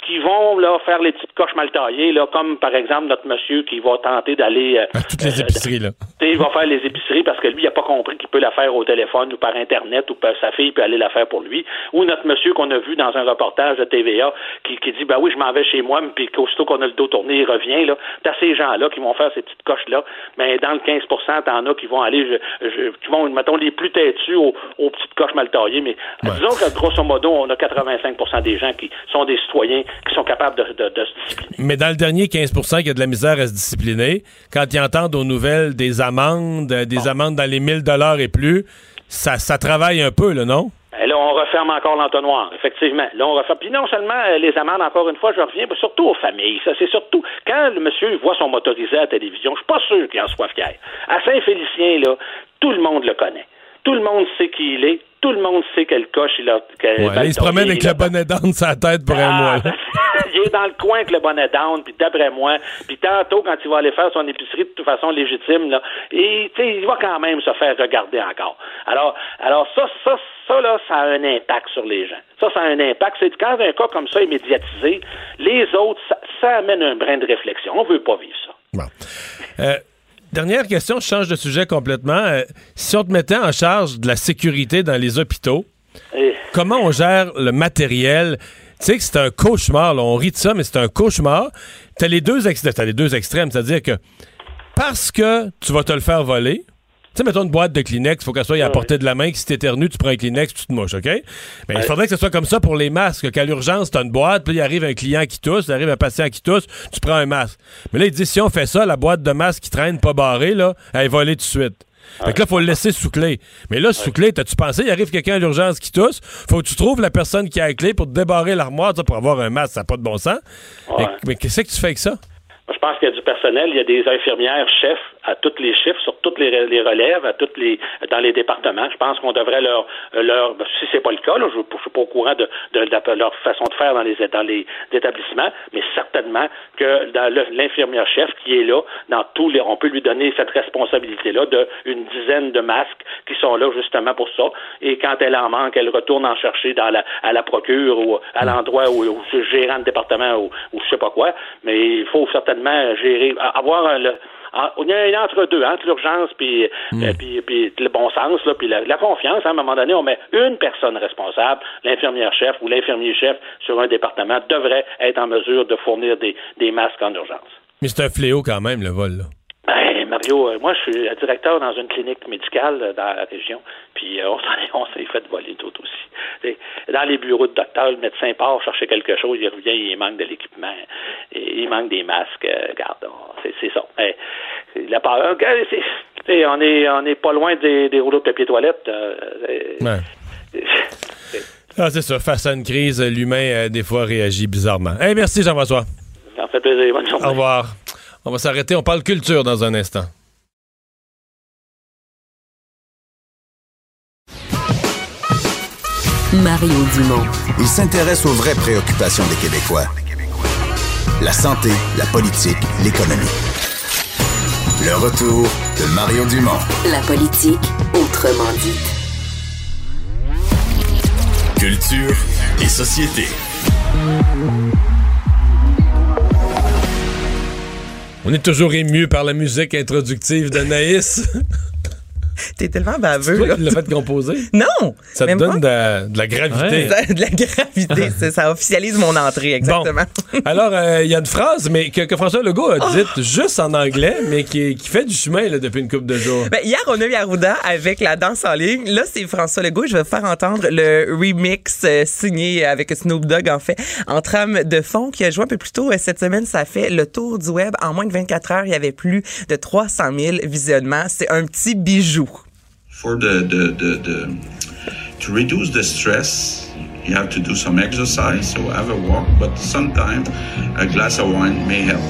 qui vont là, faire les petites coches mal taillées, là, comme par exemple notre monsieur qui va tenter d'aller. euh, toutes les euh, épiceries, là. il va faire les épiceries parce que lui, il n'a pas compris qu'il peut la faire au téléphone ou par Internet ou par sa fille peut aller la faire pour lui. Ou notre monsieur qu'on a vu dans un reportage de TVA qui, qui dit, ben oui, je m'en vais chez moi, puis qu'aussitôt qu'on a le dos tourné, il revient. Là. T'as ces gens-là qui vont faire ces petites coches-là. Mais dans le 15% t'en as qui vont aller, je- je- qui vont, mettons, les plus têtus aux, aux petites coches mal taillées. Mais disons que grosso modo, on a 85% des gens qui sont des citoyens qui sont capables de, de- de se discipliner. Mais dans le dernier 15% qui a de la misère à se discipliner, quand ils entendent aux nouvelles des amendes, euh, des amendes dans les 1000 dollars et plus, ça, ça travaille un peu, là, non? Ben là, on referme encore l'entonnoir, effectivement. Là, on referme. Puis non seulement euh, les amendes, encore une fois, je reviens, mais surtout aux familles. Ça, c'est surtout quand le monsieur voit son motorisé à la télévision, je suis pas sûr qu'il en soit fier. À Saint-Félicien, là, tout le monde le connaît. Tout le monde sait qui il est. Tout le monde sait quelle coche il a. quel Ouais, là, il se promène avec le bonnet d'âne sur la tête pour un Ah, mois. là. il est dans le coin avec le bonnet down, puis d'après moi, puis tantôt, quand il va aller faire son épicerie de toute façon légitime, là, et, il va quand même se faire regarder encore. Alors, alors ça, ça, ça, là, ça a un impact sur les gens. Ça, ça a un impact. C'est quand un cas comme ça est médiatisé, les autres, ça, ça amène un brin de réflexion. On veut pas vivre ça. Bon. Euh, dernière question, je change de sujet complètement. Euh, si on te mettait en charge de la sécurité dans les hôpitaux, Et- comment on gère le matériel? Tu sais que c'est un cauchemar, là. on rit de ça, mais c'est un cauchemar. T'as les deux extrêmes, t'as les deux extrêmes, c'est-à-dire que parce que tu vas te le faire voler, sais, mettons une boîte de Kleenex, il faut qu'elle soit à portée de la main, que si t'éternues, tu prends un Kleenex, tu te mouches, OK? Mais il faudrait que ce soit comme ça pour les masques, qu'à l'urgence, t'as une boîte, puis il arrive un client qui tousse, il arrive un patient qui tousse, tu prends un masque. Mais là, il dit, si on fait ça, la boîte de masque qui traîne pas barrée, là, elle est volée tout de suite. Fait que là, faut le laisser sous clé. Mais là, sous clé, t'as-tu pensé, il arrive quelqu'un à l'urgence qui tousse, faut que tu trouves la personne qui a la clé pour te débarrer l'armoire, pour avoir un masque, ça n'a pas de bon sens. Mais, Ouais. mais qu'est-ce que tu fais avec ça? Je pense qu'il y a du personnel, il y a des infirmières chefs à tous les chiffres, sur toutes les, relèves, à toutes les dans les départements. Je pense qu'on devrait leur leur si c'est pas le cas, là, je ne suis pas au courant de, leur façon de faire dans les dans les établissements, mais certainement que dans l'infirmière chef qui est là, dans tous les on peut lui donner cette responsabilité-là de une dizaine de masques qui sont là justement pour ça. Et quand elle en manque, elle retourne en chercher dans la à la procure ou à l'endroit où, où gérant de département ou, ou je sais pas quoi. Mais il faut certainement gérer, avoir un, le- en- il y a un entre-deux, entre l'urgence puis, euh, puis, puis le bon sens, là, puis la, la confiance. hein. à un moment donné, on met une personne responsable, l'infirmière chef ou l'infirmier chef sur un département devrait être en mesure de fournir des, des masques en urgence. Mais c'est un fléau quand même, le vol, là. Ben, Mario, euh, moi, je suis directeur dans une clinique médicale euh, dans la région, puis euh, on s'en est, on s'est fait voler tout aussi. Dans les bureaux de docteur, le médecin part chercher quelque chose, il revient, il manque de l'équipement, il manque des masques. euh, regarde, on- c'est, c'est ça. Eh, c'est la regarde, on est, on est pas loin des, des rouleaux de papier toilette. Ouais. Ah, c'est ça. Face à une crise, l'humain, des fois, réagit bizarrement. Hey, merci, Jean-François. ça me fait plaisir. Bonne journée. Au revoir. On va s'arrêter, on parle culture dans un instant. Mario Dumont. Il s'intéresse aux vraies préoccupations des Québécois. La santé, la politique, l'économie. Le retour de Mario Dumont. La politique autrement dit. Culture et société. On est toujours ému par la musique introductive d'Anaïs. T'es tellement baveux. C'est toi là. qui l'as fait composer? Non! Ça te donne de, de la gravité. De la gravité, ça, ça officialise mon entrée, exactement. Alors, euh, il y a une phrase mais que, que François Legault a dite juste en anglais, mais qui, qui fait du chemin là, depuis une couple de jours. Ben, hier, on a eu Arruda avec la danse en ligne. Là, c'est François Legault. Je vais vous faire entendre le remix euh, signé avec Snoop Dogg, en fait, en trame de fond, qui a joué un peu plus tôt euh, cette semaine. Ça fait le tour du web. En moins de 24 heures, il y avait plus de 300 000 visionnements. C'est un petit bijou. For the, the, the, the to reduce the stress you have to do some exercise so have a walk but sometimes a glass of wine may help.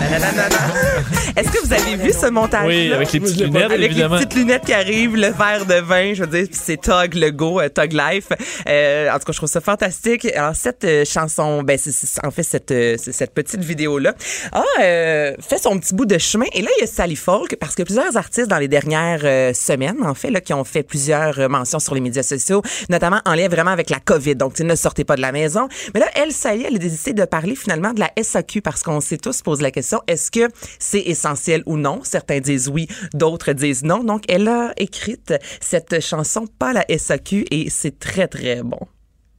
Est-ce que vous avez vu ce montage Oui, avec les petites lunettes, avec évidemment. les petites lunettes qui arrivent, le verre de vin, je veux dire, c'est Tug Legault, euh, Tug Life. Euh, en tout cas, je trouve ça fantastique. Alors cette euh, chanson, ben c'est c'est- en fait cette euh, cette petite vidéo là a euh, fait son petit bout de chemin. Et là, il y a Sally Folk parce que plusieurs artistes dans les dernières euh, semaines, en fait, là, qui ont fait plusieurs euh, mentions sur les médias sociaux, notamment en lien vraiment avec la COVID. Donc, tu sais, ne sortez pas de la maison. Mais là, elle, ça y est, elle a décidé de parler finalement de la SAQ parce qu'on s'est tous posé la question est-ce que c'est essentiel ou non? Certains disent oui, d'autres disent non. Donc, elle a écrite cette chanson pas la SAQ et c'est très très bon.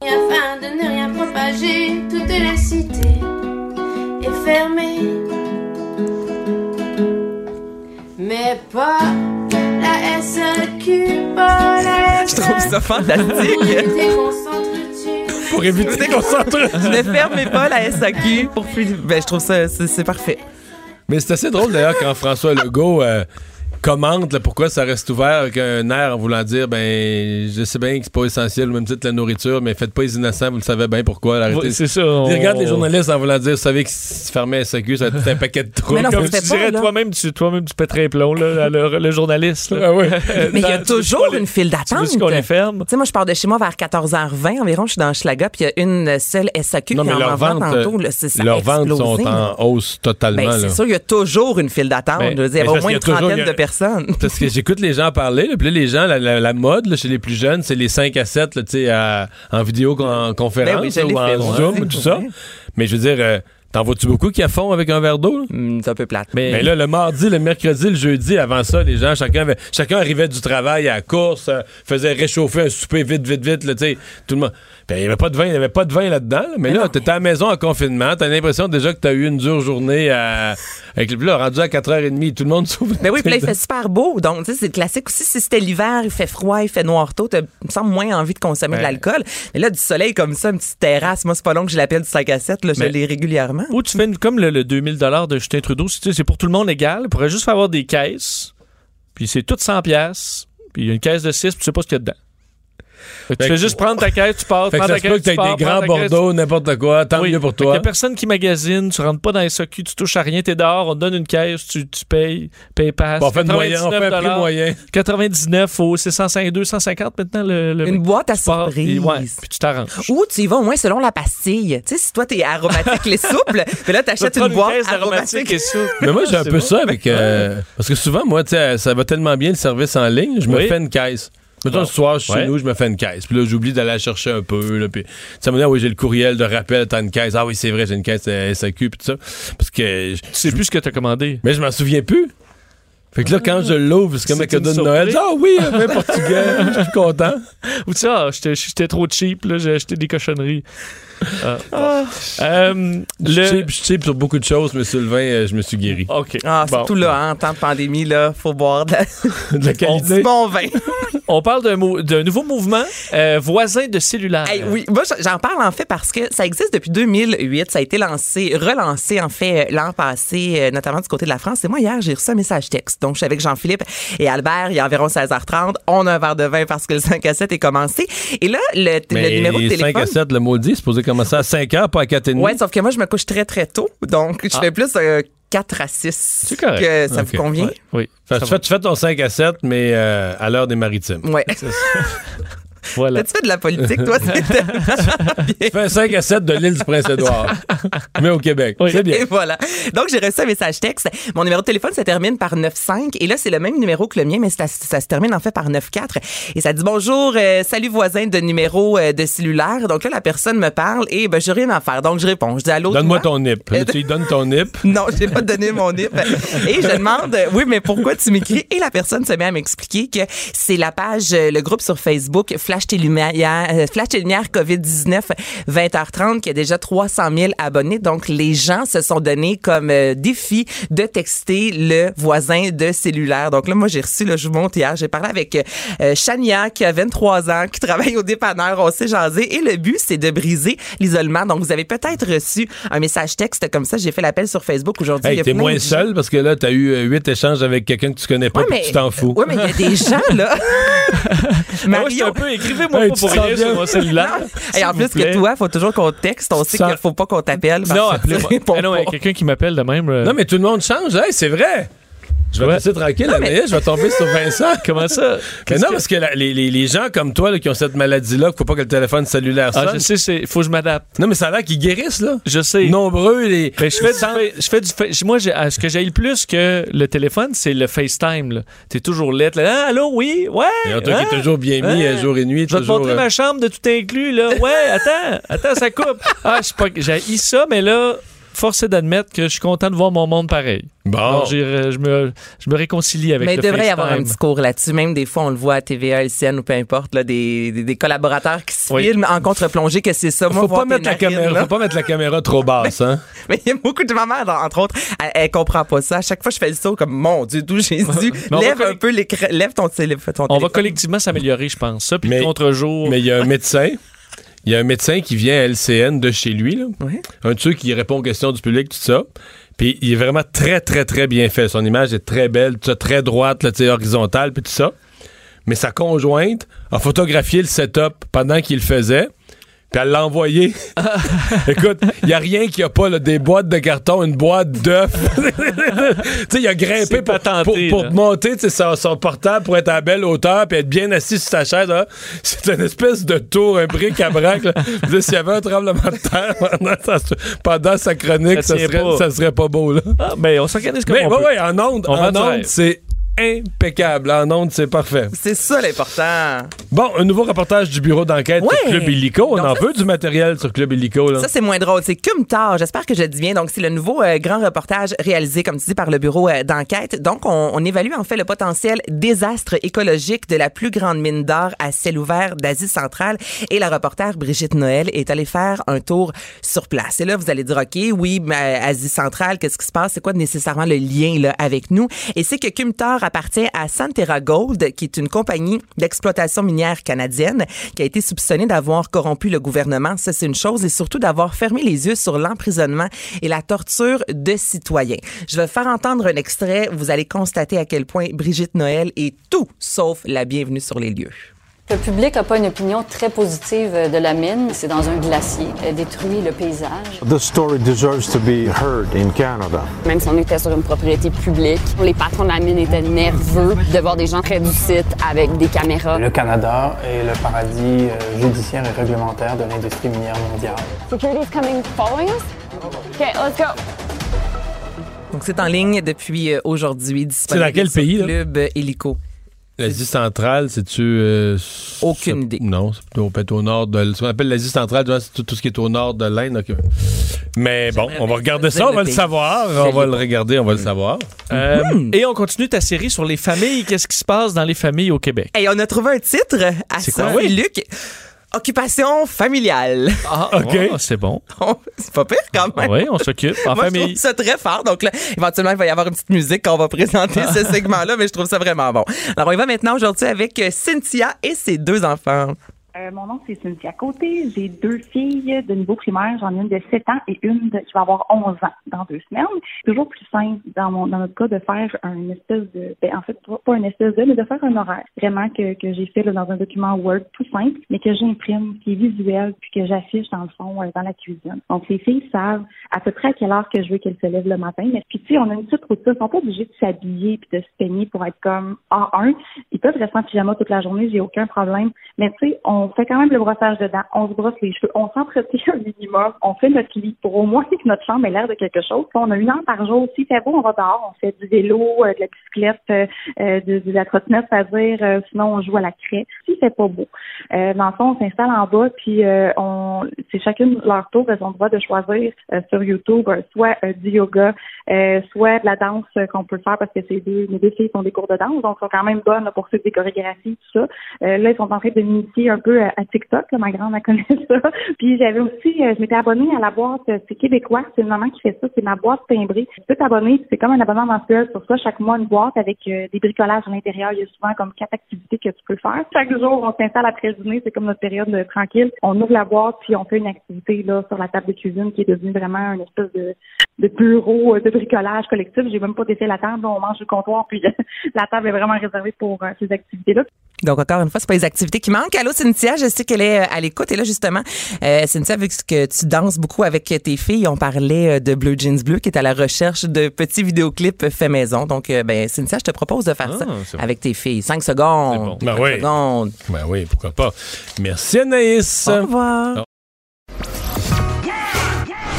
afin de ne rien propager, toute la cité est fermée. Mais pas la SAQ, pas la Je trouve ça fantastique. Pour éviter qu'on s'entre. ne fermez pas la SAQ pour plus. Ben, je trouve ça c'est c'est parfait. Mais c'est assez drôle d'ailleurs quand François Legault euh, commente là, pourquoi ça reste ouvert avec un air en voulant dire ben je sais bien que c'est pas essentiel même titre la nourriture, mais faites pas les innocents, vous le savez bien pourquoi. Ouais, c'est ça, on- regarde les journalistes en voulant dire vous savez que si tu fermais SAQ, ça va être un paquet de trucs. Mais non, Comme tu pas, dirais toi-même, tu, toi-même, tu pèterais un plomb, là, le, le journaliste. là. Ah oui. Mais il y a Tu toujours une file Tu d'attente. veux qu'on les ferme? Tu sais, moi, je pars de chez moi vers 14h20 environ. Je suis dans Schlaga, puis il y a une seule SAQ Non, qui mais en leurs vend ventes, tantôt. là. Ça leurs ventes sont en hausse totalement. Ben, c'est sûr, il y a toujours une file d'attente. Ben, Je veux dire, il y mais a au moins une trentaine de personnes. Parce que j'écoute les gens parler, là, puis là, les gens, la, la- la mode là, chez les plus jeunes, c'est les 5 à 7 là, sais, à- en Ben oui, l'ai ou en fait. Zoom, tout ça. Mais je veux dire, euh, t'en vois-tu beaucoup qui a fond avec un verre d'eau? Hmm, c'est un peu plate. Mais là, le mardi, le mercredi, le jeudi, avant ça, les gens, chacun, avait- chacun arrivait du travail à la course, euh, faisait réchauffer un souper vite, vite, vite, là, tout le monde. Il n'y avait pas de vin, il avait pas de vin là-dedans, là, mais, là, t'étais à la maison en confinement, t'as l'impression déjà que t'as eu une dure journée à, avec le là, rendu à 4h30, tout le monde s'ouvre. Mais oui, puis là, il fait super beau. Donc, tu sais, c'est classique aussi. Si c'était l'hiver, il fait froid, il fait noir tôt, t'as, me semble, moins envie de consommer de l'alcool. Mais là, du soleil comme ça, une petite terrasse, moi, c'est pas long que je l'appelle du 5 à 7, là, je Mais- l'ai régulièrement. Ou tu fais une- comme le, le 2000 de Justin Trudeau, c'est tu sais, c'est pour tout le monde égal. Il pourrait juste faire avoir des caisses, puis c'est tout 100 pièces, puis il y a une caisse de 6, puis tu sais pas ce qu'il y a dedans. Tu fais juste prendre ta caisse, tu pars, Fait que prends ça ta se peut caisse, que t'aies tu pars, des grands Bordeaux, n'importe quoi, tant Oui. mieux pour toi. y a personne qui magasine, tu rentres pas dans les SAQ, tu touches à rien, t'es dehors, on te donne une caisse, tu, tu payes, paye passe. Bon, on fait une moyenne, on fait un prix 99 moyen. 99 au c'est 105, 250 maintenant le, le- Une boîte à tu pars, surprise. et ouais, puis tu t'arranges. Ou tu y vas au moins selon la pastille. Tu sais, si toi, t'es aromatique les souples, puis là, t'achètes une boîte aromatique. et soupe. Mais moi, j'ai un C'est peu ça avec. euh, parce que souvent, moi, ça va tellement bien le service en ligne, je me fais une caisse. Mettons, le soir, je suis Ouais. chez nous, je me fais une caisse. Puis là, j'oublie d'aller la chercher un peu. Là, puis ça me dit, ah oui, j'ai le courriel de rappel, t'as une caisse. Ah oui, c'est vrai, j'ai une caisse euh, SAQ, puis tout ça. Parce que. Tu sais plus ce que t'as commandé. Mais je m'en souviens plus. Fait que là, quand je l'ouvre, c'est comme un cadeau de Noël. Ah oui, un vin portugais, je suis content. Ou tu sais, ah, j'étais- j'étais trop cheap, là, j'ai acheté des cochonneries. Ah, bon. Euh, Je le... cheap, je cheap sur beaucoup de choses, mais sur le vin, euh, je me suis guéri. OK. Ah, Bon. surtout là, hein, en temps de pandémie, là, faut boire de la- De la du qualité. bon vin. On parle d'un mou- nouveau mouvement, euh, voisin de cellulaire. Hey, oui, moi j'en parle en fait parce que ça existe depuis 2008. Ça a été lancé, relancé en fait l'an passé, notamment du côté de la France. Et moi hier j'ai reçu un message texte. Donc je suis avec Jean-Philippe et Albert. Il est environ 16h30. On a un verre de vin parce que le 5 à 7 est commencé. Et là le, le numéro de 5 téléphone. à 7, le maudit, c'est supposé commencer à 5 heures, pas à 4 et demi. Ouais, sauf que moi je me couche très très tôt. Donc je Ah. fais plus euh, 4 à 6. C'est correct. Que ça Ok. vous convient? Ouais. Oui. Fait, tu, fais, tu fais ton 5 à 7, mais euh, à l'heure des maritimes. Ouais. Voilà. Tu fais de la politique, toi? Tu fais un 5 à 7 de l'île du Prince-Édouard. mais au Québec. C'est bien. Et voilà. Donc, j'ai reçu un message texte. Mon numéro de téléphone, ça termine par 95. Et là, c'est le même numéro que le mien, mais ça, ça se termine en fait par 94. Et ça dit bonjour, euh, salut voisin de numéro euh, de cellulaire. Donc là, la personne me parle et ben, j'ai rien à faire. Donc, je réponds. Je dis allô. Donne-moi ton nip. Tu lui donnes ton nip. Non, je n'ai pas donné mon nip. Et je demande, oui, mais pourquoi tu m'écris? Et la personne se met à m'expliquer que c'est la page, euh, le groupe sur Facebook, Flash tes lumières, euh, Flash tes lumières COVID-19 20h30, qui a déjà 300 000 abonnés. Donc, les gens se sont donnés comme euh, défi de texter le voisin de cellulaire. Donc là, moi, j'ai reçu, là, je vous montre hier, j'ai parlé avec euh, Chania, qui a 23 ans, qui travaille au dépanneur, on s'est jasé. Et le but, c'est de briser l'isolement. Donc, vous avez peut-être reçu un message texte comme ça. J'ai fait l'appel sur Facebook aujourd'hui. Hey, t'es moins de seul parce que là, t'as eu euh, huit échanges avec quelqu'un que tu connais pas Ouais, puis mais- tu t'en fous. Oui, mais il y a des gens, là. Moi, je suis un peu, écrivez-moi Hey, pas tu pour rien bien? sur mon cellulaire. Et en plus que toi, il faut toujours qu'on texte. On sait qu'il faut pas qu'on t'appelle. Non, appelez-moi. Ah non, il y a pas. quelqu'un qui m'appelle de même. euh, Non, mais tout le monde change. Hey, c'est vrai. Je vais Ouais. te laisser tranquille, Anaïs. Je vais tomber sur Vincent. Comment ça? Mais non, que- parce que la- les, gens comme toi là, qui ont cette maladie-là, faut pas que le téléphone cellulaire sonne. Ah, je sais, c'est faut que je m'adapte. Non, mais ça a l'air qu'ils guérissent, là. Je sais. Nombreux, les. Mais je fais du, je fais du fa- moi j'ai- ah, ce que j'ai le plus que le téléphone c'est le FaceTime là. T'es toujours lettre là. Ah, allô oui ouais. Il y a un truc hein? qui est toujours bien mis, Hein? jour et nuit. Je vais te montrer euh, ma chambre de tout inclus là. Ouais attends attends ça coupe. Ah je sais pas j'ai ça mais là forcé d'admettre que je suis content de voir mon monde pareil. Bon. Alors, euh, je me je me réconcilie avec Mais il devrait y avoir un FaceTime. petit cours là-dessus. Même des fois, on le voit à TVA, LCN ou peu importe, là, des, des, des collaborateurs qui se Oui. filment en contre-plongée que c'est ça. Moi, Faut pas, mettre la caméra, faut pas mettre la caméra trop basse, hein? Mais il y a beaucoup de mamans, entre autres, elle, elle comprend pas ça. À chaque fois, je fais le saut comme, mon Dieu, d'où Jésus, lève un peu l'écran, lève ton, télé- ton On va téléphone. collectivement s'améliorer je pense. Ça puis contre-jour. Mais il y a un médecin. Il y a un médecin qui vient à LCN de chez lui, là. Ouais. Un de ceux qui répond aux questions du public, tout ça. Puis il est vraiment très, très, très bien fait. Son image est très belle, tout ça, très droite, là, horizontale, puis tout ça. Mais sa conjointe a photographié le setup pendant qu'il le faisait. Puis elle l'a envoyé. Écoute, il n'y a rien qui a pas là, des boîtes de carton, une boîte d'œufs. tu sais, il a grimpé pour, pour, monter son, son portable pour être à belle hauteur puis être bien assis sur sa chaise. là. C'est une espèce de tour, un. Je veux dire, S'il y avait un tremblement de terre pendant sa, pendant sa chronique, Ça ça, serait, pas. ça serait pas beau. Là. Ah, ben on s'organise comme Mais on ouais, peut. ouais, en onde, On va en onde, c'est impeccable. En onde, c'est parfait. C'est ça l'important. Bon, un nouveau reportage du bureau d'enquête Ouais. sur Club Illico. On Donc en veut du matériel sur Club Illico. Là. Ça, c'est moins drôle. C'est Cumtar. J'espère que je dis bien. Donc, c'est le nouveau euh, grand reportage réalisé, comme tu dis, par le bureau euh, d'enquête. Donc, on, on évalue en fait le potentiel désastre écologique de la plus grande mine d'or à ciel ouvert d'Asie centrale. Et la reporter Brigitte Noël est allée faire un tour sur place. Et là, vous allez dire, OK, oui, mais Asie centrale, qu'est-ce qui se passe? C'est quoi nécessairement le lien là, avec nous? Et c'est que Cumtar appartient à Santerra Gold, qui est une compagnie d'exploitation minière canadienne qui a été soupçonnée d'avoir corrompu le gouvernement. Ça, c'est une chose. Et surtout d'avoir fermé les yeux sur l'emprisonnement et la torture de citoyens. Je vais faire entendre un extrait. Vous allez constater à quel point Brigitte Noël est tout sauf la bienvenue sur les lieux. Le public n'a pas une opinion très positive euh, de la mine. C'est dans un glacier. Elle détruit le paysage. The story deserves to be heard in Canada. Même si on était sur une propriété publique, les patrons de la mine étaient nerveux de voir des gens près du site avec des caméras. Le Canada est le paradis euh, judiciaire et réglementaire de l'industrie minière mondiale. Security's coming following us? OK, let's go. Donc, c'est en ligne depuis euh, aujourd'hui. C'est dans quel pays, là? Club Illico. L'Asie centrale, c'est-tu. euh, Aucune idée. Non, c'est plutôt peut-être au nord de. Ce qu'on appelle l'Asie centrale, c'est tout, tout ce qui est au nord de l'Inde. ok. Mais bon, on va regarder ça, on va le savoir. On va le regarder, on va le savoir. Euh, Hmm. Et on continue ta série sur les familles. Qu'est-ce qui se passe dans les familles au Québec? Hey, on a trouvé un titre à C'est ça. quoi? Oui, Luc. Occupation familiale. Ah, OK. oh, c'est bon. c'est pas pire quand même. Oui, on s'occupe en Moi, je famille. trouve ça très fort. Donc là, éventuellement, il va y avoir une petite musique quand on va présenter ce segment-là, mais je trouve ça vraiment bon. Alors, on y va maintenant aujourd'hui avec euh, Cynthia et ses deux enfants. Euh, mon nom, c'est Cynthia Côté. J'ai deux filles de niveau primaire. J'en ai une de 7 ans et une de, qui va avoir 11 ans dans deux semaines. Toujours plus simple, dans, mon, dans notre cas, de faire un espèce de... Ben, en fait, pas pas un espèce de, mais de faire un horaire. Vraiment que, que j'ai fait là, dans un document Word tout simple, mais que j'imprime, qui est visuel, puis que j'affiche dans le fond euh, dans la cuisine. Donc, les filles savent à peu près à quelle heure que je veux qu'elles se lèvent le matin. Mais puis, tu sais, on a une petite routine. Ils sont pas obligés de s'habiller puis de se peigner pour être comme A1. Ils peuvent rester en pyjama toute la journée, j'ai aucun problème. Mais tu sais, on fait quand même le brossage dedans, on se brosse les cheveux, on s'entretient un minimum, on fait notre lit pour au moins que notre chambre ait l'air de quelque chose. On a une heure par jour. Si c'est beau, on va dehors, on fait du vélo, euh, de la bicyclette, euh, euh, de, de la trottinette, c'est-à-dire sinon on joue à la craie. Si c'est pas beau. Dans le fond, on s'installe en bas, puis on c'est chacune leur tour, elles ont le droit de choisir sur YouTube soit du yoga, soit de la danse qu'on peut faire parce que c'est deux, mes deux filles font des cours de danse, donc sont quand même bonnes pour suivre des chorégraphies, tout ça. Là, ils sont en train de m'initier un peu à, à TikTok, là, ma grande elle connaît ça. Puis j'avais aussi, euh, je m'étais abonnée à la boîte, euh, c'est québécois, c'est une maman qui fait ça, c'est ma boîte timbrée. Tu peux t'abonner, c'est comme un abonnement mensuel sur ça, chaque mois une boîte avec euh, des bricolages à l'intérieur. Il y a souvent comme quatre activités que tu peux faire. Chaque jour, on s'installe après dîner, c'est comme notre période de tranquille. On ouvre la boîte, puis on fait une activité là sur la table de cuisine qui est devenue vraiment une espèce de, de bureau euh, de bricolage collectif. J'ai même pas défait la table, on mange du comptoir, puis la table est vraiment réservée pour euh, ces activités-là. Donc, encore une fois, c'est pas les activités qui manquent. Allô, Cynthia, je sais qu'elle est euh, à l'écoute. Et là, justement, euh, Cynthia, vu que tu danses beaucoup avec tes filles, on parlait euh, de Bleu Jeans Bleu qui est à la recherche de petits vidéoclips fait maison. Donc, euh, ben, Cynthia, je te propose de faire Ah, ça avec tes filles. Cinq secondes. Ben Cinq oui. secondes. Ben oui, pourquoi pas. Merci Anaïs. Au revoir.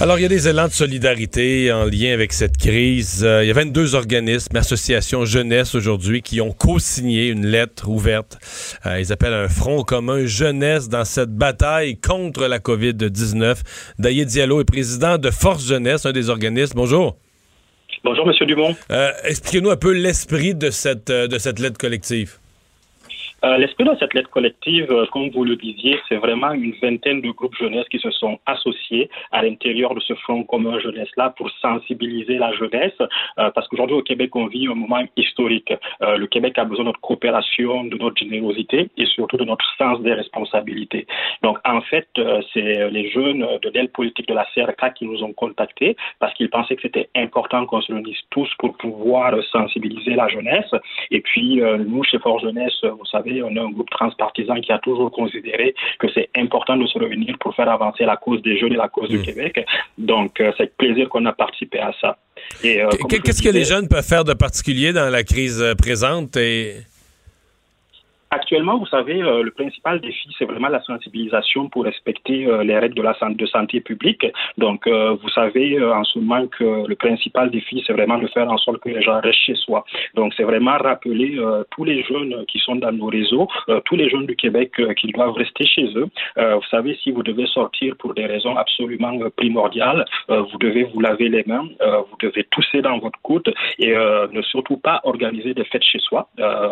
Alors, il y a des élans de solidarité en lien avec cette crise. Euh, il y a 22 organismes, associations jeunesse aujourd'hui, qui ont co-signé une lettre ouverte. Euh, ils appellent un front commun jeunesse dans cette bataille contre la COVID-19. Daïe Diallo est président de Force Jeunesse, un des organismes. Bonjour. Bonjour, Monsieur Dumont. Euh, Expliquez-nous un peu l'esprit de cette, de cette lettre collective. Euh, L'esprit de cette lettre collective, euh, comme vous le disiez, c'est vraiment une vingtaine de groupes jeunesse qui se sont associés à l'intérieur de ce front commun jeunesse-là pour sensibiliser la jeunesse, euh, parce qu'aujourd'hui au Québec, on vit un moment historique. Le Québec a besoin de notre coopération, de notre générosité et surtout de notre sens des responsabilités. Donc, en fait, c'est les jeunes de l'aile politique de la CRK qui nous ont contactés parce qu'ils pensaient que c'était important qu'on se réunisse tous pour pouvoir sensibiliser la jeunesse. Et puis, nous, chez Fort Jeunesse, vous savez, on est un groupe transpartisan qui a toujours considéré que c'est important de se réunir pour faire avancer la cause des jeunes et la cause du Québec. Donc, euh, c'est avec plaisir qu'on a participé à ça. Euh, Qu'est-ce que les jeunes peuvent faire de particulier dans la crise euh, présente? Et... Actuellement, vous savez, euh, le principal défi, c'est vraiment la sensibilisation pour respecter euh, les règles de la santé, publique. Donc, euh, vous savez euh, en ce moment que le principal défi, c'est vraiment de faire en sorte que les gens restent chez soi. Donc, c'est vraiment rappeler euh, tous les jeunes qui sont dans nos réseaux, euh, tous les jeunes du Québec qu'ils doivent rester chez eux. Vous savez, si vous devez sortir pour des raisons absolument primordiales, vous devez vous laver les mains, vous devez tousser dans votre coude et ne surtout pas organiser des fêtes chez soi,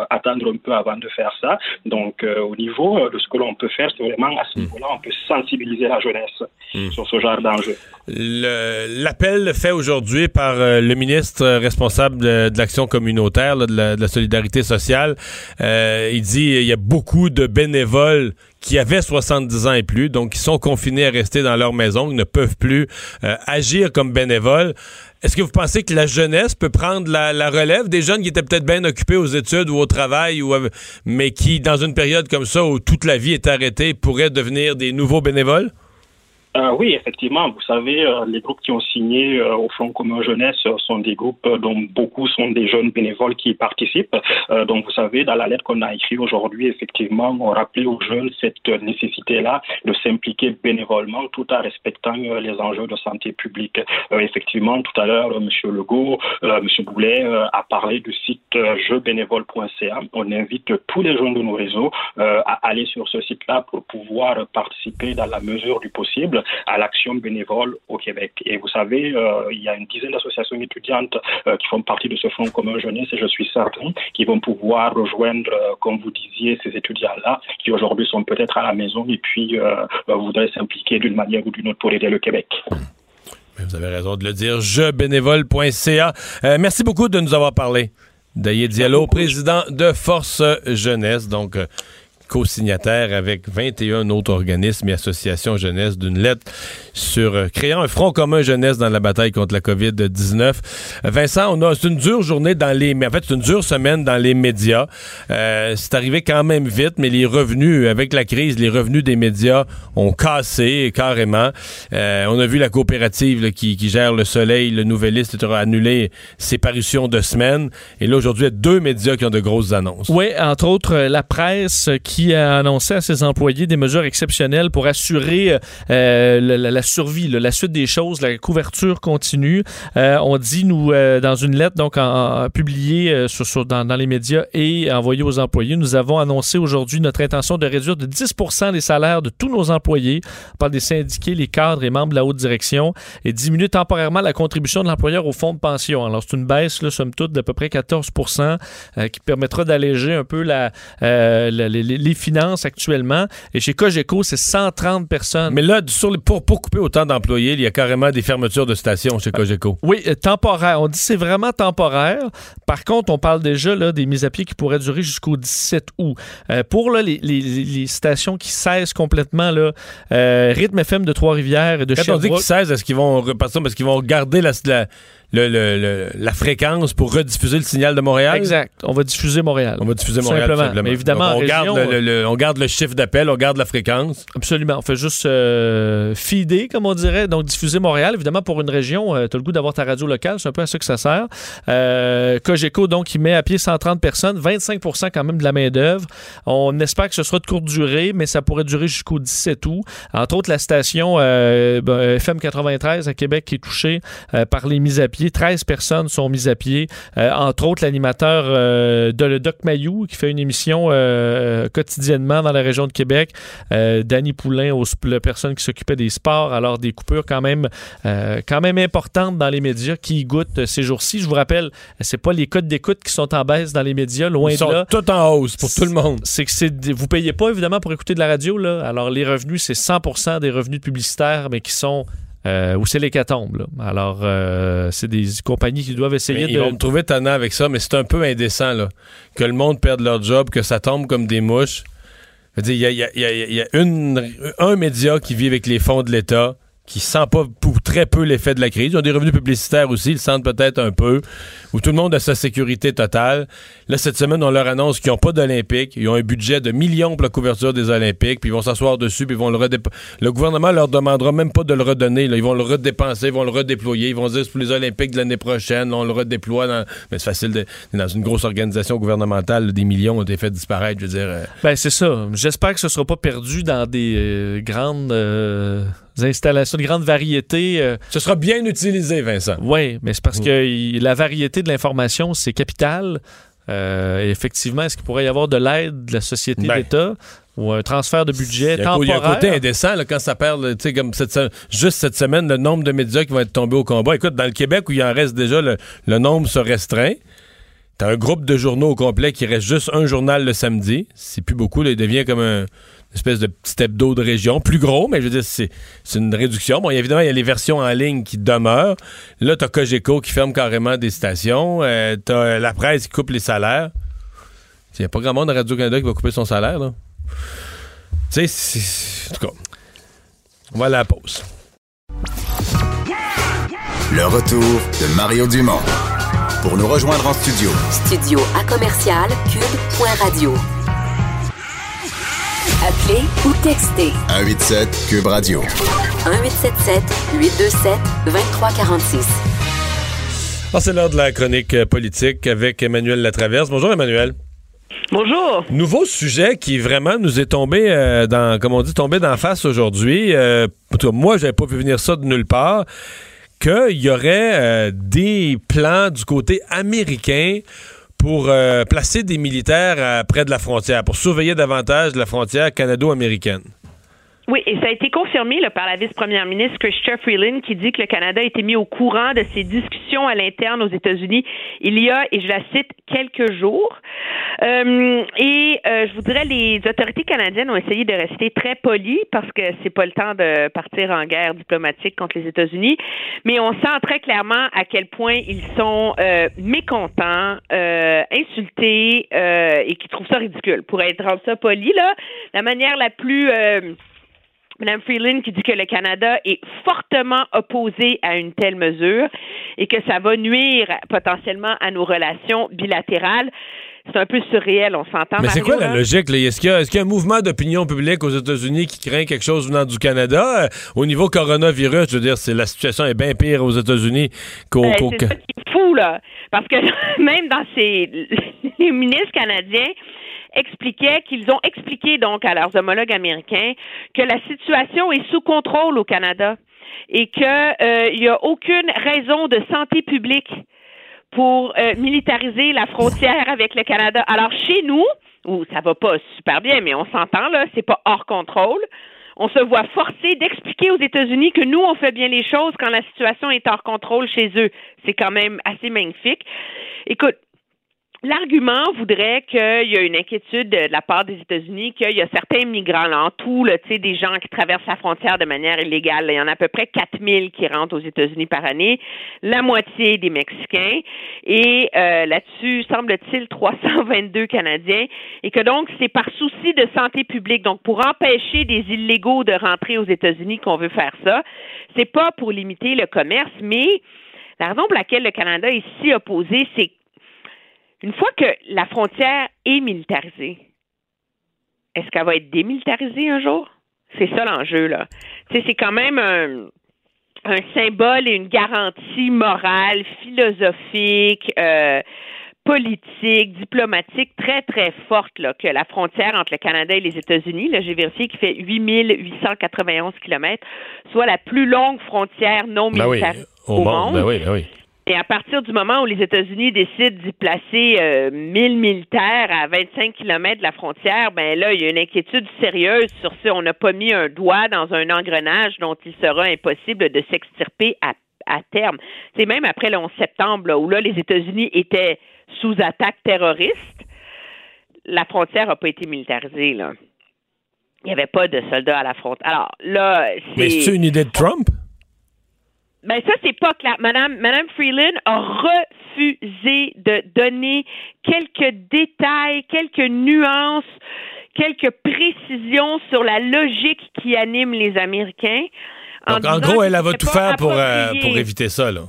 attendre un peu avant de faire ça. Donc, euh, au niveau euh, de ce que l'on peut faire, c'est vraiment à ce niveau-là, on peut sensibiliser la jeunesse sur ce genre d'enjeu. L'appel fait aujourd'hui par euh, le ministre responsable de, de l'action communautaire, là, de, la, de la solidarité sociale, euh, il dit il y a beaucoup de bénévoles qui avaient 70 ans et plus, donc qui sont confinés à rester dans leur maison, qui ne peuvent plus euh, agir comme bénévoles. Est-ce que vous pensez que la jeunesse peut prendre la, relève des jeunes qui étaient peut-être bien occupés aux études ou au travail, mais qui, dans une période comme ça où toute la vie est arrêtée, pourraient devenir des nouveaux bénévoles? Euh, oui, effectivement. Vous savez, euh, les groupes qui ont signé euh, au Front commun jeunesse sont des groupes dont beaucoup sont des jeunes bénévoles qui y participent. Donc, vous savez, dans la lettre qu'on a écrite aujourd'hui, effectivement, on rappelait aux jeunes cette nécessité-là de s'impliquer bénévolement tout en respectant les enjeux de santé publique. Effectivement, tout à l'heure, M. Legault, M. Boulet a parlé du site jeubénévole.ca. On invite tous les jeunes de nos réseaux à aller sur ce site-là pour pouvoir participer dans la mesure du possible à l'action bénévole au Québec. Et vous savez, euh, il y a une dizaine d'associations étudiantes euh, qui font partie de ce Front commun jeunesse et je suis certain qu'ils vont pouvoir rejoindre, euh, comme vous disiez, ces étudiants-là qui aujourd'hui sont peut-être à la maison et puis voudraient s'impliquer d'une manière ou d'une autre pour aider le Québec. Vous avez raison de le dire. Jebénévole.ca. Merci beaucoup de nous avoir parlé. Daïe Diallo, président de Force Jeunesse, donc co-signataire avec 21 autres organismes et associations jeunesse d'une lettre sur euh, créant un front commun jeunesse dans la bataille contre la COVID-19. Euh, Vincent, on a c'est une dure journée dans les en fait c'est une dure semaine dans les médias. Euh, c'est arrivé quand même vite, mais les revenus avec la crise, les revenus des médias ont cassé carrément. Euh, on a vu la coopérative qui, qui gère le Soleil, le Nouvelliste, a annulé ses parutions de semaine. Et là aujourd'hui, il y a deux médias qui ont de grosses annonces. Oui, entre autres, la presse euh, qui a annoncé à ses employés des mesures exceptionnelles pour assurer euh, la, survie, la suite des choses, la couverture continue. Euh, on dit, nous, euh, dans une lettre donc publiée dans, les médias et envoyée aux employés, nous avons annoncé aujourd'hui notre intention de réduire de 10% les salaires de tous nos employés, parle des syndiqués, les cadres et membres de la haute direction, et diminuer temporairement la contribution de l'employeur au fonds de pension. Alors, c'est une baisse, là, somme toute, d'à peu près 14% euh, qui permettra d'alléger un peu la, les finances actuellement. Et chez Cogeco, c'est 130 personnes. Mais là, sur les- pour, pour couper autant d'employés, il y a carrément des fermetures de stations chez Cogeco. Oui, euh, temporaire. On dit que c'est vraiment temporaire. Par contre, on parle déjà là, des mises à pied qui pourraient durer jusqu'au 17 août. Euh, pour là, les, les- les stations qui cessent complètement, là, euh, Rythme FM de Trois-Rivières et de Quand on dit Sherbrooke. qu'ils 16, est-ce qu'ils vont repartir parce qu'ils vont garder la, la, le- le- le- la fréquence pour rediffuser le signal de Montréal? Exact. On va diffuser Montréal. On va diffuser Montréal, Simplement. tout simplement. Mais évidemment, Donc, on, garde le, on garde le chiffre d'appel, on garde la fréquence. Absolument. On fait juste euh, feeder, comme on dirait, donc diffuser Montréal. Évidemment, pour une région, tu as le goût d'avoir ta radio locale, c'est un peu à ça que ça sert. Euh, Cogeco, donc, il met à pied 130 personnes, 25% quand même de la main-d'œuvre. On espère que ce sera de courte durée, mais ça pourrait durer jusqu'au 17 août. Entre autres, la station euh, ben, FM 93 à Québec qui est touchée euh, par les mises à pied. 13 personnes sont mises à pied. Euh, entre autres, l'animateur euh, de le Doc Mayou qui fait une émission euh, quotidiennement dans la région de Québec. Danny Poulain, au, la personne qui s'occupait des sports. Alors, des coupures quand même, quand même importantes dans les médias qui y goûtent ces jours-ci. Je vous rappelle, c'est pas les codes d'écoute qui sont en baisse dans les médias, loin Ils de sont là. tout en hausse pour tout le monde. C'est que c'est vous payez pas évidemment pour écouter de la radio là. Alors les revenus c'est 100% des revenus publicitaires mais qui sont euh, où c'est l'hécatombe. là. Alors euh, c'est des compagnies qui doivent essayer Mais de Ils vont me trouver tannant avec ça, mais c'est un peu indécent, là. Que le monde perde leur job, que ça tombe comme des mouches. Il y a, il y a- il y a- il y a une- un média qui vit avec les fonds de l'État, qui sent pas pour très peu l'effet de la crise. Ils ont des revenus publicitaires aussi, ils le sentent peut-être un peu, où tout le monde a sa sécurité totale. Là, cette semaine, on leur annonce qu'ils n'ont pas d'Olympique. Ils ont un budget de millions pour la couverture des Olympiques, puis ils vont s'asseoir dessus, puis ils vont le redép- Le gouvernement leur demandera même pas de le redonner. Ils vont le redépenser, ils vont le redéployer. Ils vont dire c'est pour les Olympiques de l'année prochaine, on le redéploie. Dans... Mais c'est facile, de... dans une grosse organisation gouvernementale, des millions ont été faits disparaître. Je veux dire, euh, Ben, c'est ça. J'espère que ce sera pas perdu dans des euh, grandes euh, installations, de grandes variétés. euh. Ce sera bien utilisé, Vincent. Oui, mais c'est parce que il- la variété de l'information, c'est capital. Euh, et effectivement, est-ce qu'il pourrait y avoir de l'aide de la société Ben. d'État ou un transfert de budget co- il y a un temporaire? côté indécent là, quand ça perd, tu sais, comme cette juste cette semaine, le nombre de médias qui vont être tombés au combat. Écoute, dans le Québec où il en reste déjà, le, le nombre se restreint. T'as un groupe de journaux au complet qui reste juste un journal le samedi. C'est plus beaucoup, là, il devient comme un une espèce de petit hebdo de région, plus gros, mais je veux dire, c'est c'est une réduction. Bon, évidemment, il y a les versions en ligne qui demeurent. Là, t'as Cogeco qui ferme carrément des stations. Euh, t'as euh, la presse qui coupe les salaires. Il n'y a pas grand monde à Radio-Canada qui va couper son salaire, là. Tu sais, c'est- en tout cas, on va à la pause. Le retour de Mario Dumont. Pour nous rejoindre en studio, Studio à commercial cube.radio. Appelez ou textez 187 Cube Radio. 1877 827 2346. Ah, c'est l'heure de la chronique euh, politique avec Emmanuel Latraverse. Bonjour Emmanuel. Bonjour. Nouveau sujet qui vraiment nous est tombé euh, dans, comme on dit, tombé d'en face aujourd'hui. Euh, en tout cas, moi, j'avais pas vu venir ça de nulle part. Qu'il y aurait euh, des plans du côté américain pour euh, placer des militaires euh, près de la frontière, pour surveiller davantage la frontière canado-américaine. Oui, et ça a été confirmé là, par la vice-première ministre Chrystia Freeland qui dit que le Canada a été mis au courant de ces discussions à l'interne aux États-Unis il y a, et je la cite, quelques jours. Euh, et euh, je voudrais les autorités canadiennes ont essayé de rester très polies parce que c'est pas le temps de partir en guerre diplomatique contre les États-Unis, mais on sent très clairement à quel point ils sont euh, mécontents, euh, insultés euh, et qui trouvent ça ridicule. Pour être ça poli, là, la manière la plus euh, Mme Freeland qui dit que le Canada est fortement opposé à une telle mesure et que ça va nuire potentiellement à nos relations bilatérales. C'est un peu surréel, on s'entend. Mais c'est quoi la logique? Est-ce qu'il y, a- y un mouvement d'opinion publique aux États-Unis qui craint quelque chose venant du Canada? Euh, au niveau coronavirus, je veux dire, c'est, la situation est bien pire aux États-Unis qu'au... Ben, qu'au- c'est fou, là. Parce que même dans ces... les ministres canadiens expliquaient qu'ils ont expliqué donc à leurs homologues américains que la situation est sous contrôle au Canada et qu'il n'y a aucune raison de santé publique pour euh, militariser la frontière avec le Canada. Alors chez nous, où ça va pas super bien, mais on s'entend là, c'est pas hors contrôle. On se voit forcé d'expliquer aux États-Unis que nous, on fait bien les choses quand la situation est hors contrôle chez eux. C'est quand même assez magnifique. Écoute, L'argument voudrait qu'il y a une inquiétude de la part des États-Unis, qu'il y a certains migrants, là, en tout, là, des gens qui traversent la frontière de manière illégale. Il y en a à peu près 4000 qui rentrent aux États-Unis par année, la moitié des Mexicains, et euh, là-dessus, semble-t-il, 322 Canadiens, et que donc, c'est par souci de santé publique, donc pour empêcher des illégaux de rentrer aux États-Unis qu'on veut faire ça. C'est pas pour limiter le commerce, mais la raison pour laquelle le Canada est si opposé, c'est une fois que la frontière est militarisée, est-ce qu'elle va être démilitarisée un jour? C'est ça l'enjeu, là. Tu sais, c'est quand même un, un symbole et une garantie morale, philosophique, euh, politique, diplomatique très, très forte là, que la frontière entre le Canada et les États-Unis, là, j'ai vérifié, qui fait 8891 kilomètres, soit la plus longue frontière non Ben oui, militaire au monde. Ben oui, ben oui. Et à partir du moment où les États-Unis décident d'y placer euh, 1000 militaires à 25 kilomètres de la frontière, ben là, il y a une inquiétude sérieuse sur si on n'a pas mis un doigt dans un engrenage dont il sera impossible de s'extirper à, à terme. C'est même après le 11 septembre, là, où là, les États-Unis étaient sous attaque terroriste, la frontière n'a pas été militarisée, là. Il n'y avait pas de soldats à la frontière. Alors là, c'est... Mais c'est une idée de Trump? Ben ça, c'est pas clair. Madame, Madame Freeland a refusé de donner quelques détails, quelques nuances, quelques précisions sur la logique qui anime les Américains. Donc, en gros, elle, elle va tout faire pour, euh, pour éviter ça, là.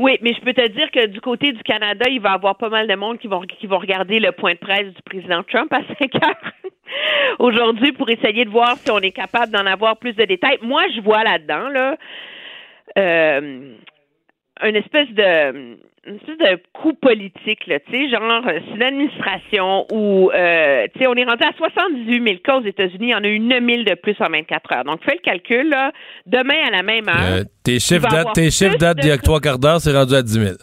Oui, mais je peux te dire que du côté du Canada, il va y avoir pas mal de monde qui vont, qui vont regarder le point de presse du président Trump à 5 heures aujourd'hui pour essayer de voir si on est capable d'en avoir plus de détails. Moi, je vois là-dedans, là, euh, une espèce de une espèce de coup politique, là, tu sais, genre, euh, c'est l'administration où, euh, tu sais, on est rendu à 78 000 cas aux États-Unis, il y en a eu 9 000 de plus en 24 heures. Donc, fais le calcul, là, demain à la même heure. Euh, tes chiffres datent, tes chiffres datent d'il y a trois quarts d'heure, c'est rendu à 10 000.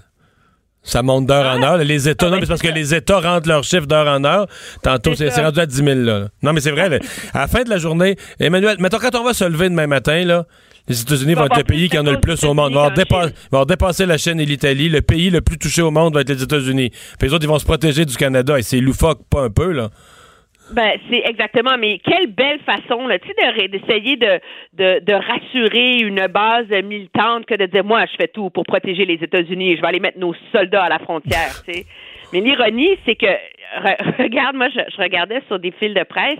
Ça monte d'heure en heure. Les États, non, mais c'est parce que les États rentrent leurs chiffres d'heure en heure. Tantôt, c'est rendu à 10 000, là. Non, mais c'est vrai, là. à la fin de la journée, Emmanuel, mettons, quand on va se lever demain matin, là, les États-Unis vont être le pays qui en a le plus au monde. Ils vont, avoir dépa- dépassé la Chine et l'Italie. Le pays le plus touché au monde va être les États-Unis. Puis les autres, ils vont se protéger du Canada. Et c'est loufoque, pas un peu, là. Ben, c'est exactement, mais quelle belle façon, là, tu sais, d'essayer de, de, de rassurer une base militante que de dire, moi, je fais tout pour protéger les États-Unis, je vais aller mettre nos soldats à la frontière, tu sais. Mais l'ironie, c'est que, re- regarde, moi, je, je regardais sur des fils de presse,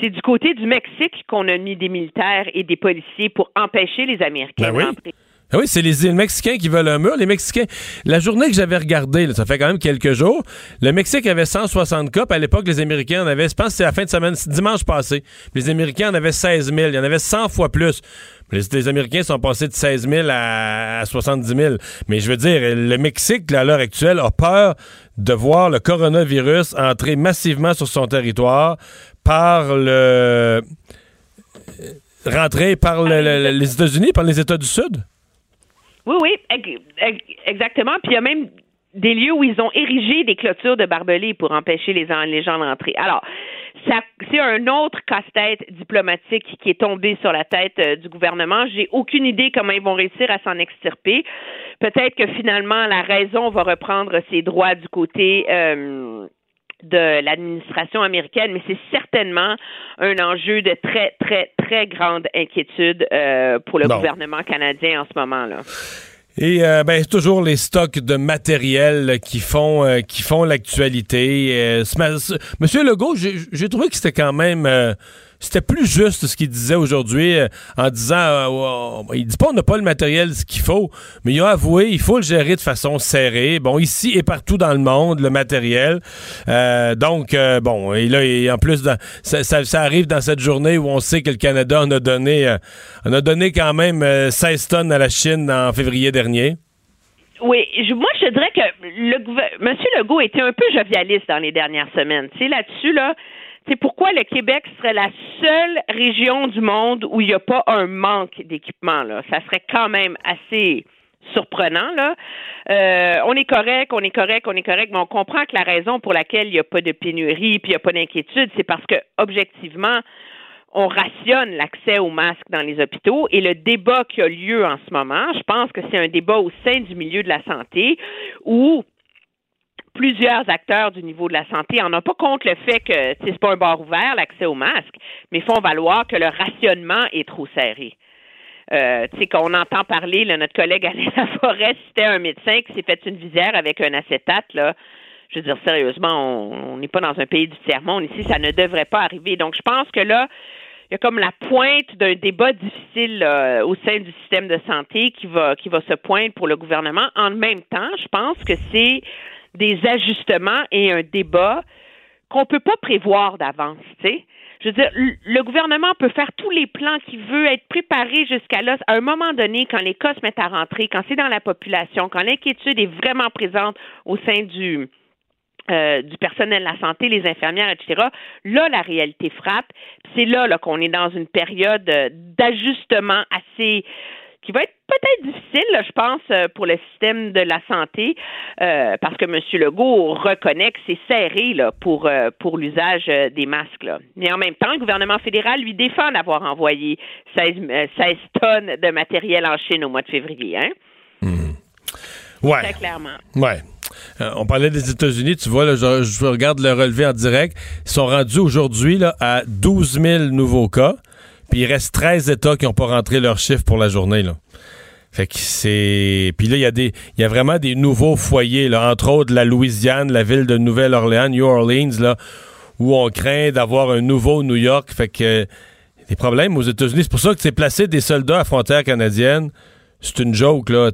c'est du côté du Mexique qu'on a mis des militaires et des policiers pour empêcher les Américains Ben oui. Ah oui, c'est les, les Mexicains qui veulent un mur. Les Mexicains, la journée que j'avais regardée, ça fait quand même quelques jours, le Mexique avait 160 cas, à l'époque, les Américains en avaient, je pense que c'est la fin de semaine, dimanche passé, les Américains en avaient 16 000. Il y en avait 100 fois plus. Les, Américains sont passés de 16 000 à, à 70 000. Mais je veux dire, le Mexique, à l'heure actuelle, a peur de voir le coronavirus entrer massivement sur son territoire par le... rentrer par le- le- les États-Unis, par les États du Sud. Oui, oui, ex- ex- exactement. Puis il y a même des lieux où ils ont érigé des clôtures de barbelés pour empêcher les, en- les gens d'entrer. Alors, c'est un autre casse-tête diplomatique qui est tombé sur la tête euh, du gouvernement. J'ai aucune idée comment ils vont réussir à s'en extirper. Peut-être que finalement la raison va reprendre ses droits du côté. euh, de l'administration américaine, mais c'est certainement un enjeu de très, très, très grande inquiétude euh, pour le gouvernement canadien en ce moment-là. Et euh, ben c'est toujours les stocks de matériel qui font euh, qui font l'actualité. Euh, Monsieur Legault, j'ai trouvé que c'était quand même c'était plus juste ce qu'il disait aujourd'hui euh, en disant euh, oh, il dit pas on n'a pas le matériel ce qu'il faut, mais il a avoué il faut le gérer de façon serrée. Bon ici et partout dans le monde le matériel. Euh, donc euh, bon et là en plus ça, ça- arrive dans cette journée où on sait que le Canada en a donné en a donné quand même euh, 16 tonnes à la Chine en février dernier. Oui, je- moi je dirais que le M. Legault était un peu jovialiste dans les dernières semaines. Tu sais, là-dessus, là, c'est pourquoi le Québec serait la seule région du monde où il n'y a pas un manque d'équipement. Là. Ça serait quand même assez surprenant. Là. Euh, on est correct, on est correct, on est correct, mais on comprend que la raison pour laquelle il n'y a pas de pénurie puis il n'y a pas d'inquiétude, c'est parce que objectivement, on rationne l'accès aux masques dans les hôpitaux et le débat qui a lieu en ce moment, je pense que c'est un débat au sein du milieu de la santé où plusieurs acteurs du niveau de la santé en ont pas contre le fait que c'est pas un bar ouvert l'accès aux masques, mais font valoir que le rationnement est trop serré. Euh, tu sais, qu'on entend parler, là, notre collègue Alain Laforêt, c'était un médecin qui s'est fait une visière avec un acétate, là. Je veux dire, sérieusement, on n'est pas dans un pays du tiers-monde. Ici, ça ne devrait pas arriver. Donc, je pense que là, il y a comme la pointe d'un débat difficile au sein du système de santé qui va, qui va se poindre pour le gouvernement. En même temps, je pense que c'est des ajustements et un débat qu'on peut pas prévoir d'avance, tu sais. Je veux dire, le gouvernement peut faire tous les plans qu'il veut, être préparé jusqu'à là. À un moment donné, quand les cas se mettent à rentrer, quand c'est dans la population, quand l'inquiétude est vraiment présente au sein du, euh, du personnel de la santé, les infirmières, etc. Là, la réalité frappe. C'est là, là qu'on est dans une période euh, d'ajustement assez qui va être peut-être difficile, là, je pense, euh, pour le système de la santé, euh, parce que M. Legault reconnaît que c'est serré là, pour, euh, pour l'usage des masques. Là. Mais en même temps, le gouvernement fédéral lui défend d'avoir envoyé 16, euh, 16 tonnes de matériel en Chine au mois de février. Hein? Ouais. Très clairement. Ouais. Euh, on parlait des États-Unis, tu vois, là, je, je regarde le relevé en direct. Ils sont rendus aujourd'hui à 12 000 nouveaux cas. Puis il reste 13 États qui n'ont pas rentré leurs chiffres pour la journée. Là. Fait que c'est. Puis là, il y a des. Il y a vraiment des nouveaux foyers, là, entre autres la Louisiane, la ville de Nouvelle-Orléans, New Orleans, là, où on craint d'avoir un nouveau New York. Fait que des problèmes aux États-Unis. C'est pour ça que c'est placé des soldats à frontière canadienne. C'est une joke, là.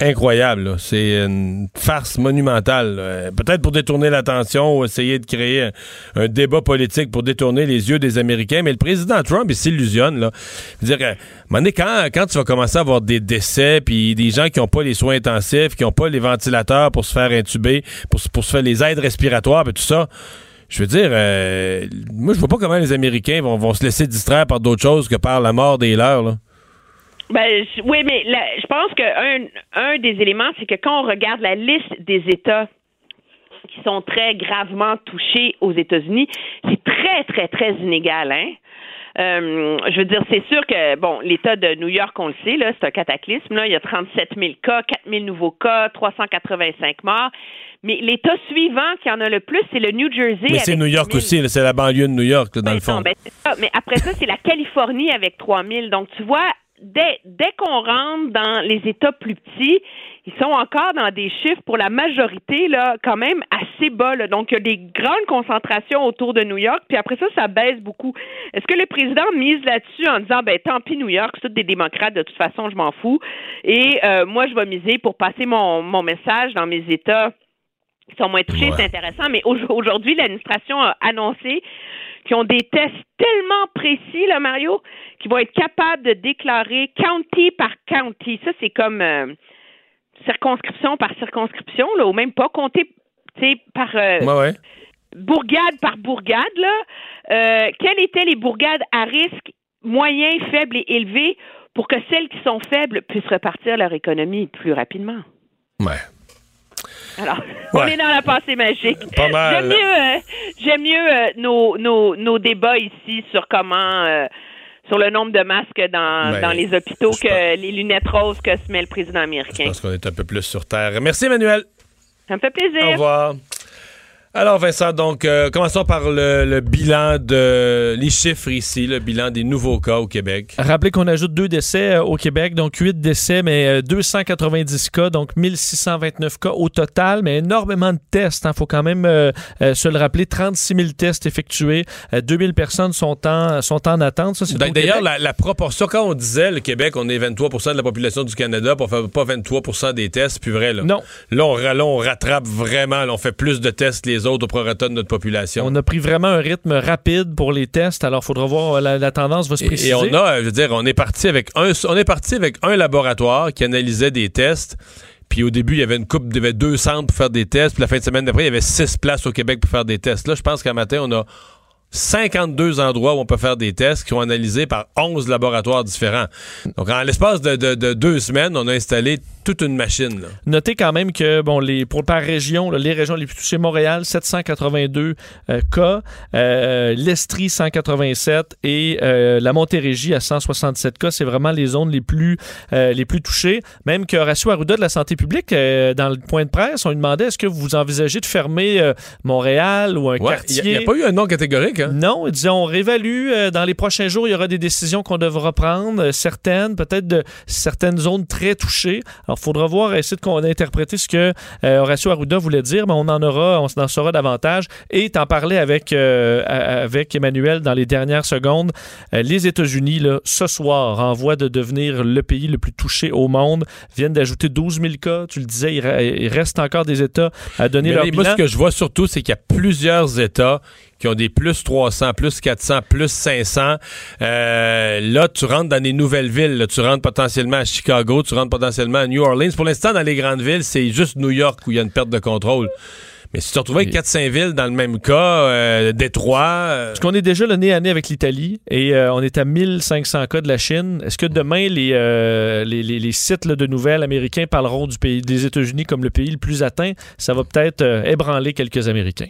Incroyable. C'est une farce monumentale. Peut-être pour détourner l'attention ou essayer de créer un, débat politique pour détourner les yeux des Américains. Mais le président Trump, il s'illusionne. Je veux dire, euh, quand, quand tu vas commencer à avoir des décès, puis des gens qui n'ont pas les soins intensifs, qui n'ont pas les ventilateurs pour se faire intuber, pour, pour se faire les aides respiratoires, et tout ça, je veux dire, euh, moi, je vois pas comment les Américains vont, se laisser distraire par d'autres choses que par la mort des leurs. Ben, oui, mais je pense qu'un un des éléments, c'est que quand on regarde la liste des États qui sont très gravement touchés aux États-Unis, c'est très, très, très inégal, hein? Euh, je veux dire, c'est sûr que, bon, l'État de New York, on le sait, là, c'est un cataclysme. Là. Il y a 37 000 cas, 4 000 nouveaux cas, 385 morts. Mais l'État suivant qui en a le plus, c'est le New Jersey. Mais c'est New York 10 000. aussi, c'est la banlieue de New York, là, dans le fond. Non, ben, ça. Mais après ça, c'est la Californie avec 3000. Donc, tu vois, dès, dès qu'on rentre dans les États plus petits, ils sont encore dans des chiffres pour la majorité, là, quand même assez bas. Là. Donc, il y a des grandes concentrations autour de New York, puis après ça, ça baisse beaucoup. Est-ce que le président mise là-dessus en disant, ben tant pis New York, c'est des démocrates, de toute façon, je m'en fous, et euh, moi, je vais miser pour passer mon, mon message dans mes États qui sont moins touchés, c'est intéressant, mais aujourd'hui, l'administration a annoncé qu'ils ont des tests tellement précis, là, Mario, qu'ils vont être capables de déclarer county par county. Ça, c'est comme euh, circonscription par circonscription, là, ou même pas compter par euh, bourgade par bourgade. Là. Euh, quelles étaient les bourgades à risque moyen, faible et élevé pour que celles qui sont faibles puissent repartir leur économie plus rapidement? Ouais. Alors, on est dans la pensée magique. Pas mal. J'aime mieux, j'aime mieux nos, nos, nos, débats ici sur comment sur le nombre de masques dans, Ben, dans les hôpitaux que les lunettes roses que se met le président américain. Je pense qu'on est un peu plus sur Terre. Merci, Emmanuel. Ça me fait plaisir. Au revoir. Alors, Vincent, donc, euh, commençons par le, le bilan de. les chiffres ici, le bilan des nouveaux cas au Québec. Rappelez qu'on ajoute deux décès euh, au Québec, donc huit décès, mais euh, 290 cas, donc 1629 cas au total, mais énormément de tests. Il faut quand même euh, euh, se le rappeler. 36 000 tests effectués. 2000 personnes sont en, sont en attente. Ça, au D'ailleurs, la, la proportion, quand on disait le Québec, on est 23% de la population du Canada, pour faire pas 23% des tests, c'est plus vrai. Là. Non. Là, on, là, on rattrape vraiment. là, on fait plus de tests que autres au prorata de notre population. On a pris vraiment un rythme rapide pour les tests, alors il faudra voir, euh, la, la tendance va se préciser. Et on a, je veux dire, on est parti avec un, on est parti avec un laboratoire qui analysait des tests. Puis au début, il y avait une coupe, il y avait deux centres pour faire des tests. Puis la fin de semaine d'après, il y avait six places au Québec pour faire des tests. Là, je pense qu'un matin, on a 52 endroits où on peut faire des tests qui sont analysés par 11 laboratoires différents. Donc, en l'espace de, de- de deux semaines, on a installé toute une machine. là. Notez quand même que bon, les, pour, par région, là, les régions les plus touchées, Montréal, 782 euh, cas, euh, l'Estrie, 187 et euh, la Montérégie à 167 cas. C'est vraiment les zones les plus, les plus touchées. Même que Horacio Arruda de la santé publique, dans le point de presse, on lui demandait est-ce que vous envisagez de fermer Montréal ou un Ouais, quartier? il n'y a, pas eu un nom catégorique. Non, il disait on réévalue. euh, dans les prochains jours, il y aura des décisions qu'on devra prendre, euh, certaines, peut-être de certaines zones très touchées. Alors, il faudra voir, essayer de qu'on interpréter ce que euh, Horacio Arruda voulait dire, mais on en aura, on en saura davantage. Et t'en parlais avec, euh, avec Emmanuel dans les dernières secondes. Les États-Unis, là, ce soir, en voie de devenir le pays le plus touché au monde, viennent d'ajouter 12 000 cas. Tu le disais, il, reste encore des États à donner Mais leur moi, bilan. ce que je vois surtout, c'est qu'il y a plusieurs États qui ont des plus 300, plus 400, plus 500. Euh, là, tu rentres dans des nouvelles villes. là. tu rentres potentiellement à Chicago, tu rentres potentiellement à New Orleans. Pour l'instant, dans les grandes villes, c'est juste New York où il y a une perte de contrôle. Mais si tu te retrouves avec 4-5 villes dans le même cas, euh, Détroit... euh, Parce qu'on est déjà le nez à nez avec l'Italie et euh, on est à 1500 cas de la Chine. Est-ce que demain, les, les, les- les sites là, de nouvelles américains parleront du pays des États-Unis comme le pays le plus atteint? Ça va peut-être ébranler quelques Américains.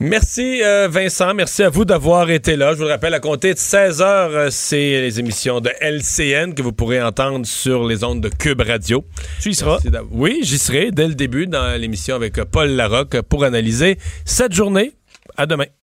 Merci euh, Vincent, merci à vous d'avoir été là. Je vous le rappelle, à compter de 16 heures, euh, c'est les émissions de LCN que vous pourrez entendre sur les ondes de Cube Radio. Tu y seras? Oui, j'y serai dès le début dans l'émission avec euh, Paul Larocque pour analyser cette journée. À demain.